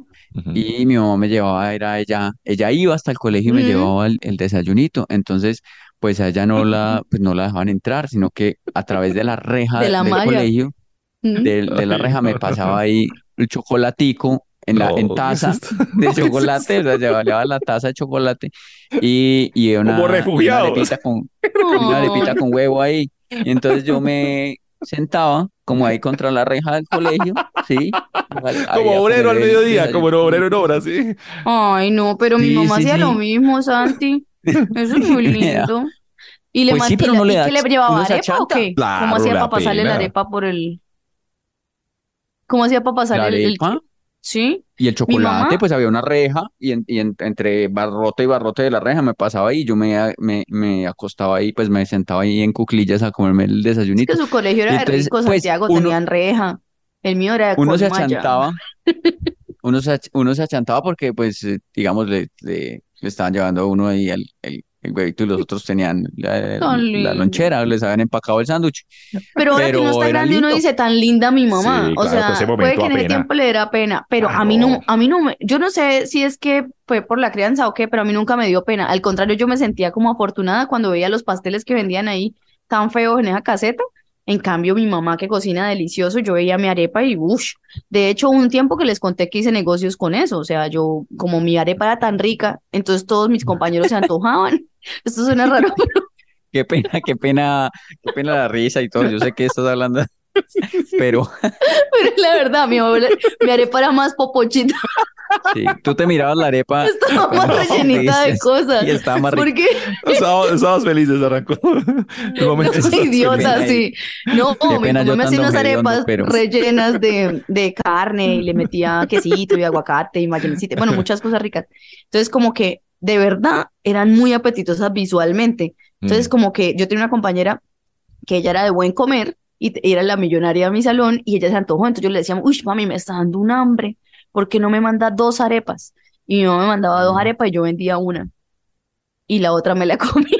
Y mi mamá me llevaba, era ella, ella iba hasta el colegio y me llevaba el, el desayunito. Entonces, pues a ella no la, pues no la dejaban entrar, sino que a través de la reja De la del malla. colegio, de, de la reja me <laughs> pasaba ahí el chocolatico en la, en No, taza <laughs> de chocolate, o sea, llevaba la taza de chocolate y, y una, arepita con, <laughs> una arepita con huevo ahí. Y entonces yo me sentaba como ahí contra la reja del colegio, sí. Como obrero al mediodía, como obrero en obra, sí. Ay, no, pero mi Sí, mamá sí, hacía lo mismo, Santi. Eso es muy <laughs> lindo. Y le Pues sí, pero no le ¿y da- qué le llevaba arepa o qué? Claro, ¿Cómo hacía para pasarle la arepa por el ¿Cómo hacía para pasarle La el, el- arepa Sí, y el chocolate, pues había una reja y, en- y en- entre barrote y barrote de la reja me pasaba ahí, yo me, me, me acostaba ahí, pues me sentaba ahí en cuclillas a comerme el es que desayunito. su colegio era de Entonces, rico, pues, Santiago, uno- tenían reja. El mío era de Uno se achantaba, <laughs> uno se, ach- uno se achantaba porque, pues, eh, digamos, le, le, le estaban llevando a uno ahí el, el, el huevito y los otros tenían la, lonchera, les habían empacado el sándwich. Pero ahora que uno está grande, uno lindo. dice tan linda mi mamá. Sí, o claro, sea, pues ese puede momento que en ese tiempo le diera pena, pero a mí Claro. no, a mí no me, yo no sé si es que fue por la crianza o qué, pero a mí nunca me dio pena. Al contrario, yo me sentía como afortunada cuando veía los pasteles que vendían ahí tan feos en esa caseta. En cambio, mi mamá que cocina delicioso, yo veía mi arepa y uff. De hecho, hubo un tiempo que les conté que hice negocios con eso. O sea, yo, como mi arepa era tan rica, entonces todos mis <laughs> compañeros se antojaban. Esto suena raro, <laughs> Qué pena, qué pena, qué pena la risa y todo. Yo sé que estás hablando, <laughs> pero pero la verdad, mi, abuela- mi arepa era más popochita. sí, tú te mirabas la arepa Estaba más rellenita de cosas. y estaba más rica. Porque Estábamos, estábamos felices, arrancó. No estabas soy idiota, sí. No, mi mamá me hacía unas arepas pero- rellenas de, de carne y le metía quesito y aguacate y mayonesita, bueno, muchas cosas ricas. Entonces, como que de verdad eran muy apetitosas visualmente. Entonces, Mm. como que yo tenía una compañera que ella era de buen comer y era la millonaria de mi salón y ella se antojó. Entonces yo le decía, uy, mami, me está dando un hambre. ¿Por qué no me manda dos arepas? Y mi mamá me mandaba dos arepas y yo vendía una. Y la otra me la <laughs> comía.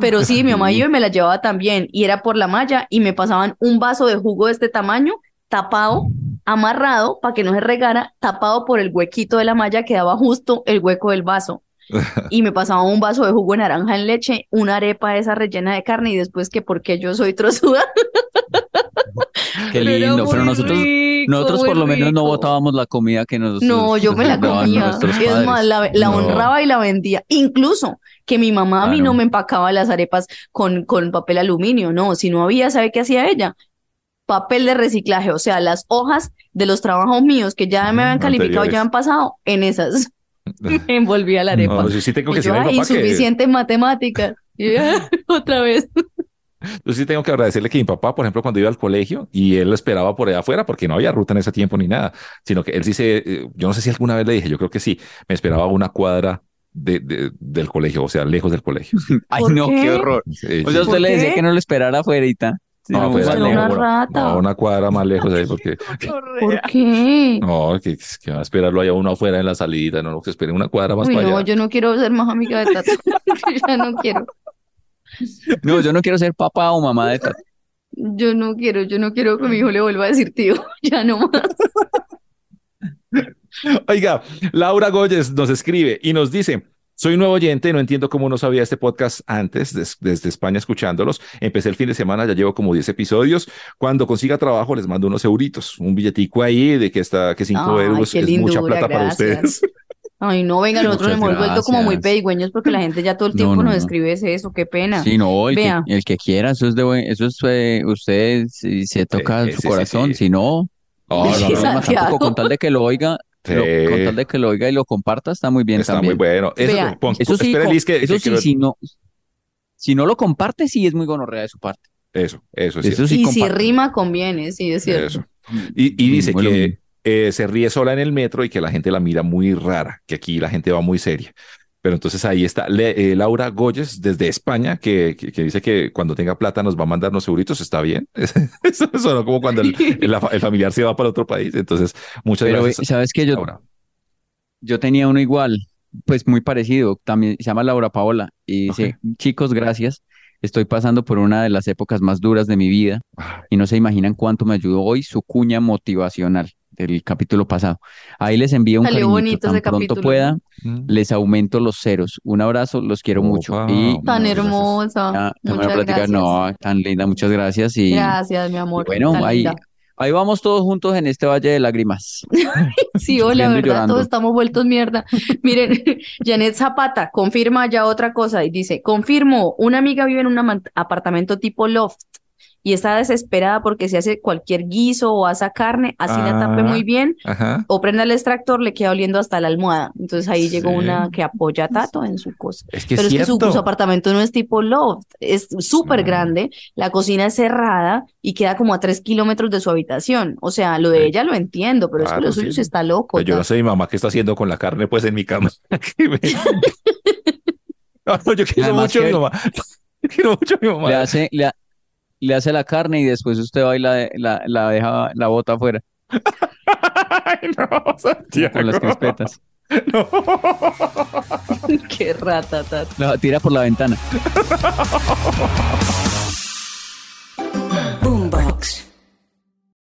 Pero sí, mi mamá iba y me la llevaba también. Y era por la malla y me pasaban un vaso de jugo de este tamaño, tapado, amarrado para que no se regara, tapado por el huequito de la malla, quedaba justo el hueco del vaso. <laughs> Y me pasaba un vaso de jugo de naranja en leche, una arepa esa rellena de carne y después que porque yo soy trozuda. <laughs> Qué lindo, pero nosotros, rico, nosotros por lo menos no botábamos la comida que nosotros No, yo me la nos comía. Es más, la, la No. honraba y la vendía. Incluso que mi mamá a mí no me empacaba las arepas con, con papel aluminio, no. Si no había, ¿sabe qué hacía ella? Papel de reciclaje, o sea, las hojas de los trabajos míos que ya me habían calificado, anteriores. ya han pasado, en esas <laughs> <laughs> envolvía la arepa. No, sí, sí tengo que Y yo, ay, papá que, <laughs> yo, otra vez. yo sí tengo que agradecerle que mi papá, por ejemplo, cuando iba al colegio y él lo esperaba por allá afuera, porque no había ruta en ese tiempo ni nada, sino que él sí se, eh, yo no sé si alguna vez le dije, yo creo que sí, me esperaba una cuadra de, de- del colegio, o sea, lejos del colegio. Ay, ¿Por no, qué? qué horror. Sí, O sea, usted ¿Por le decía qué? que no lo esperara afuera, sino No, pues, no, una rata. no, una cuadra más lejos ahí, porque <laughs> <laughs> ¿Por qué? no, que, que va a esperarlo allá uno afuera en la salida, no, que espere una cuadra más Uy, para no, allá. yo no quiero ser más amiga de Tato. <laughs> ya no quiero. No, yo no quiero ser papá o mamá de Tata. Yo no quiero, yo no quiero que mi hijo le vuelva a decir tío. Ya no más. Oiga, Laura Goyes nos escribe y nos dice, soy nuevo oyente, no entiendo cómo no sabía este podcast antes, des- desde España escuchándolos. Empecé el fin de semana, ya llevo como 10 episodios. Cuando consiga trabajo les mando unos euritos, un billetico ahí de que está, que 5 Ay, euros qué es mucha plata para gracias. ustedes. <laughs> Ay, no, venga, nosotros Muchas nos hemos vuelto como muy pedigüeños porque la gente ya todo el No, tiempo no, nos no. escribe es eso, qué pena. Sí, no, el que, Vea. el que quiera, eso es de buen, eso es, eh, usted si se toca Sí, su sí, corazón, sí. si no, Oh, no, no, no, tampoco con tal de que lo oiga, Sí. lo- con tal de que lo oiga y lo comparta, está muy bien está también. muy bueno. Eso, Vea, pon- Eso sí, espere, con- Liz, que, eso que sí, quiero- si no, si no lo comparte, sí es muy gonorrea de su parte. eso, eso, es Eso cierto. sí y si rima, conviene, sí, es cierto. Eso. Y, y dice Bueno, que eh, se ríe sola en el metro y que la gente la mira muy rara, que aquí la gente va muy seria. Pero entonces ahí está Le- eh, Laura Goyes desde España, que, que, que dice que cuando tenga plata nos va a mandar unos euritos, está bien. <laughs> Eso sonó como cuando el, el- el familiar se va para otro país. Entonces, muchas Pero gracias. sabes que yo, Laura. yo tenía uno igual, pues muy parecido, también se llama Laura Paola y dice, chicos, gracias, estoy pasando por una de las épocas más duras de mi vida Ah, y no se imaginan cuánto me ayudó hoy su cuña motivacional del capítulo pasado. Ahí les envío un Salió cariñito, tan ese pronto capítulo, pueda, mm. les aumento los ceros. Un abrazo, los quiero mucho. Y Tan hermosa. no, tan linda, muchas gracias y, Gracias, mi y amor. bueno, ahí, linda. ahí vamos todos juntos en este valle de lágrimas. <laughs> Sí, <laughs> hola, verdad, todos estamos vueltos mierda. <laughs> Miren, Janet Zapata confirma ya otra cosa y dice, confirmo, una amiga vive en un apartamento tipo loft y está desesperada porque se hace cualquier guiso o asa carne, así la tape Ah. muy bien, Ajá. o prenda el extractor, le queda oliendo hasta la almohada. Entonces ahí llegó Sí. una que apoya a Tato en su cosa. Es que Pero es es que su, apartamento no es tipo loft, es súper Mm. grande, la cocina es cerrada y queda como a tres kilómetros de su habitación. O sea, lo de Sí. ella lo entiendo, pero es que lo suyo sí. está loco. Pero yo no sé mi mamá qué está haciendo con la carne pues en mi cama. <laughs> No, <laughs> <laughs> no, yo quiero Además mucho a mi mamá. Yo quiero mucho a mi mamá. Le hace, le, le hace la carne y después usted va y la, la, la deja, la bota afuera, <laughs> Ay, no, Santiago. con las crispetas. <laughs> No. <laughs> Qué rata, Tato. La tira por la ventana.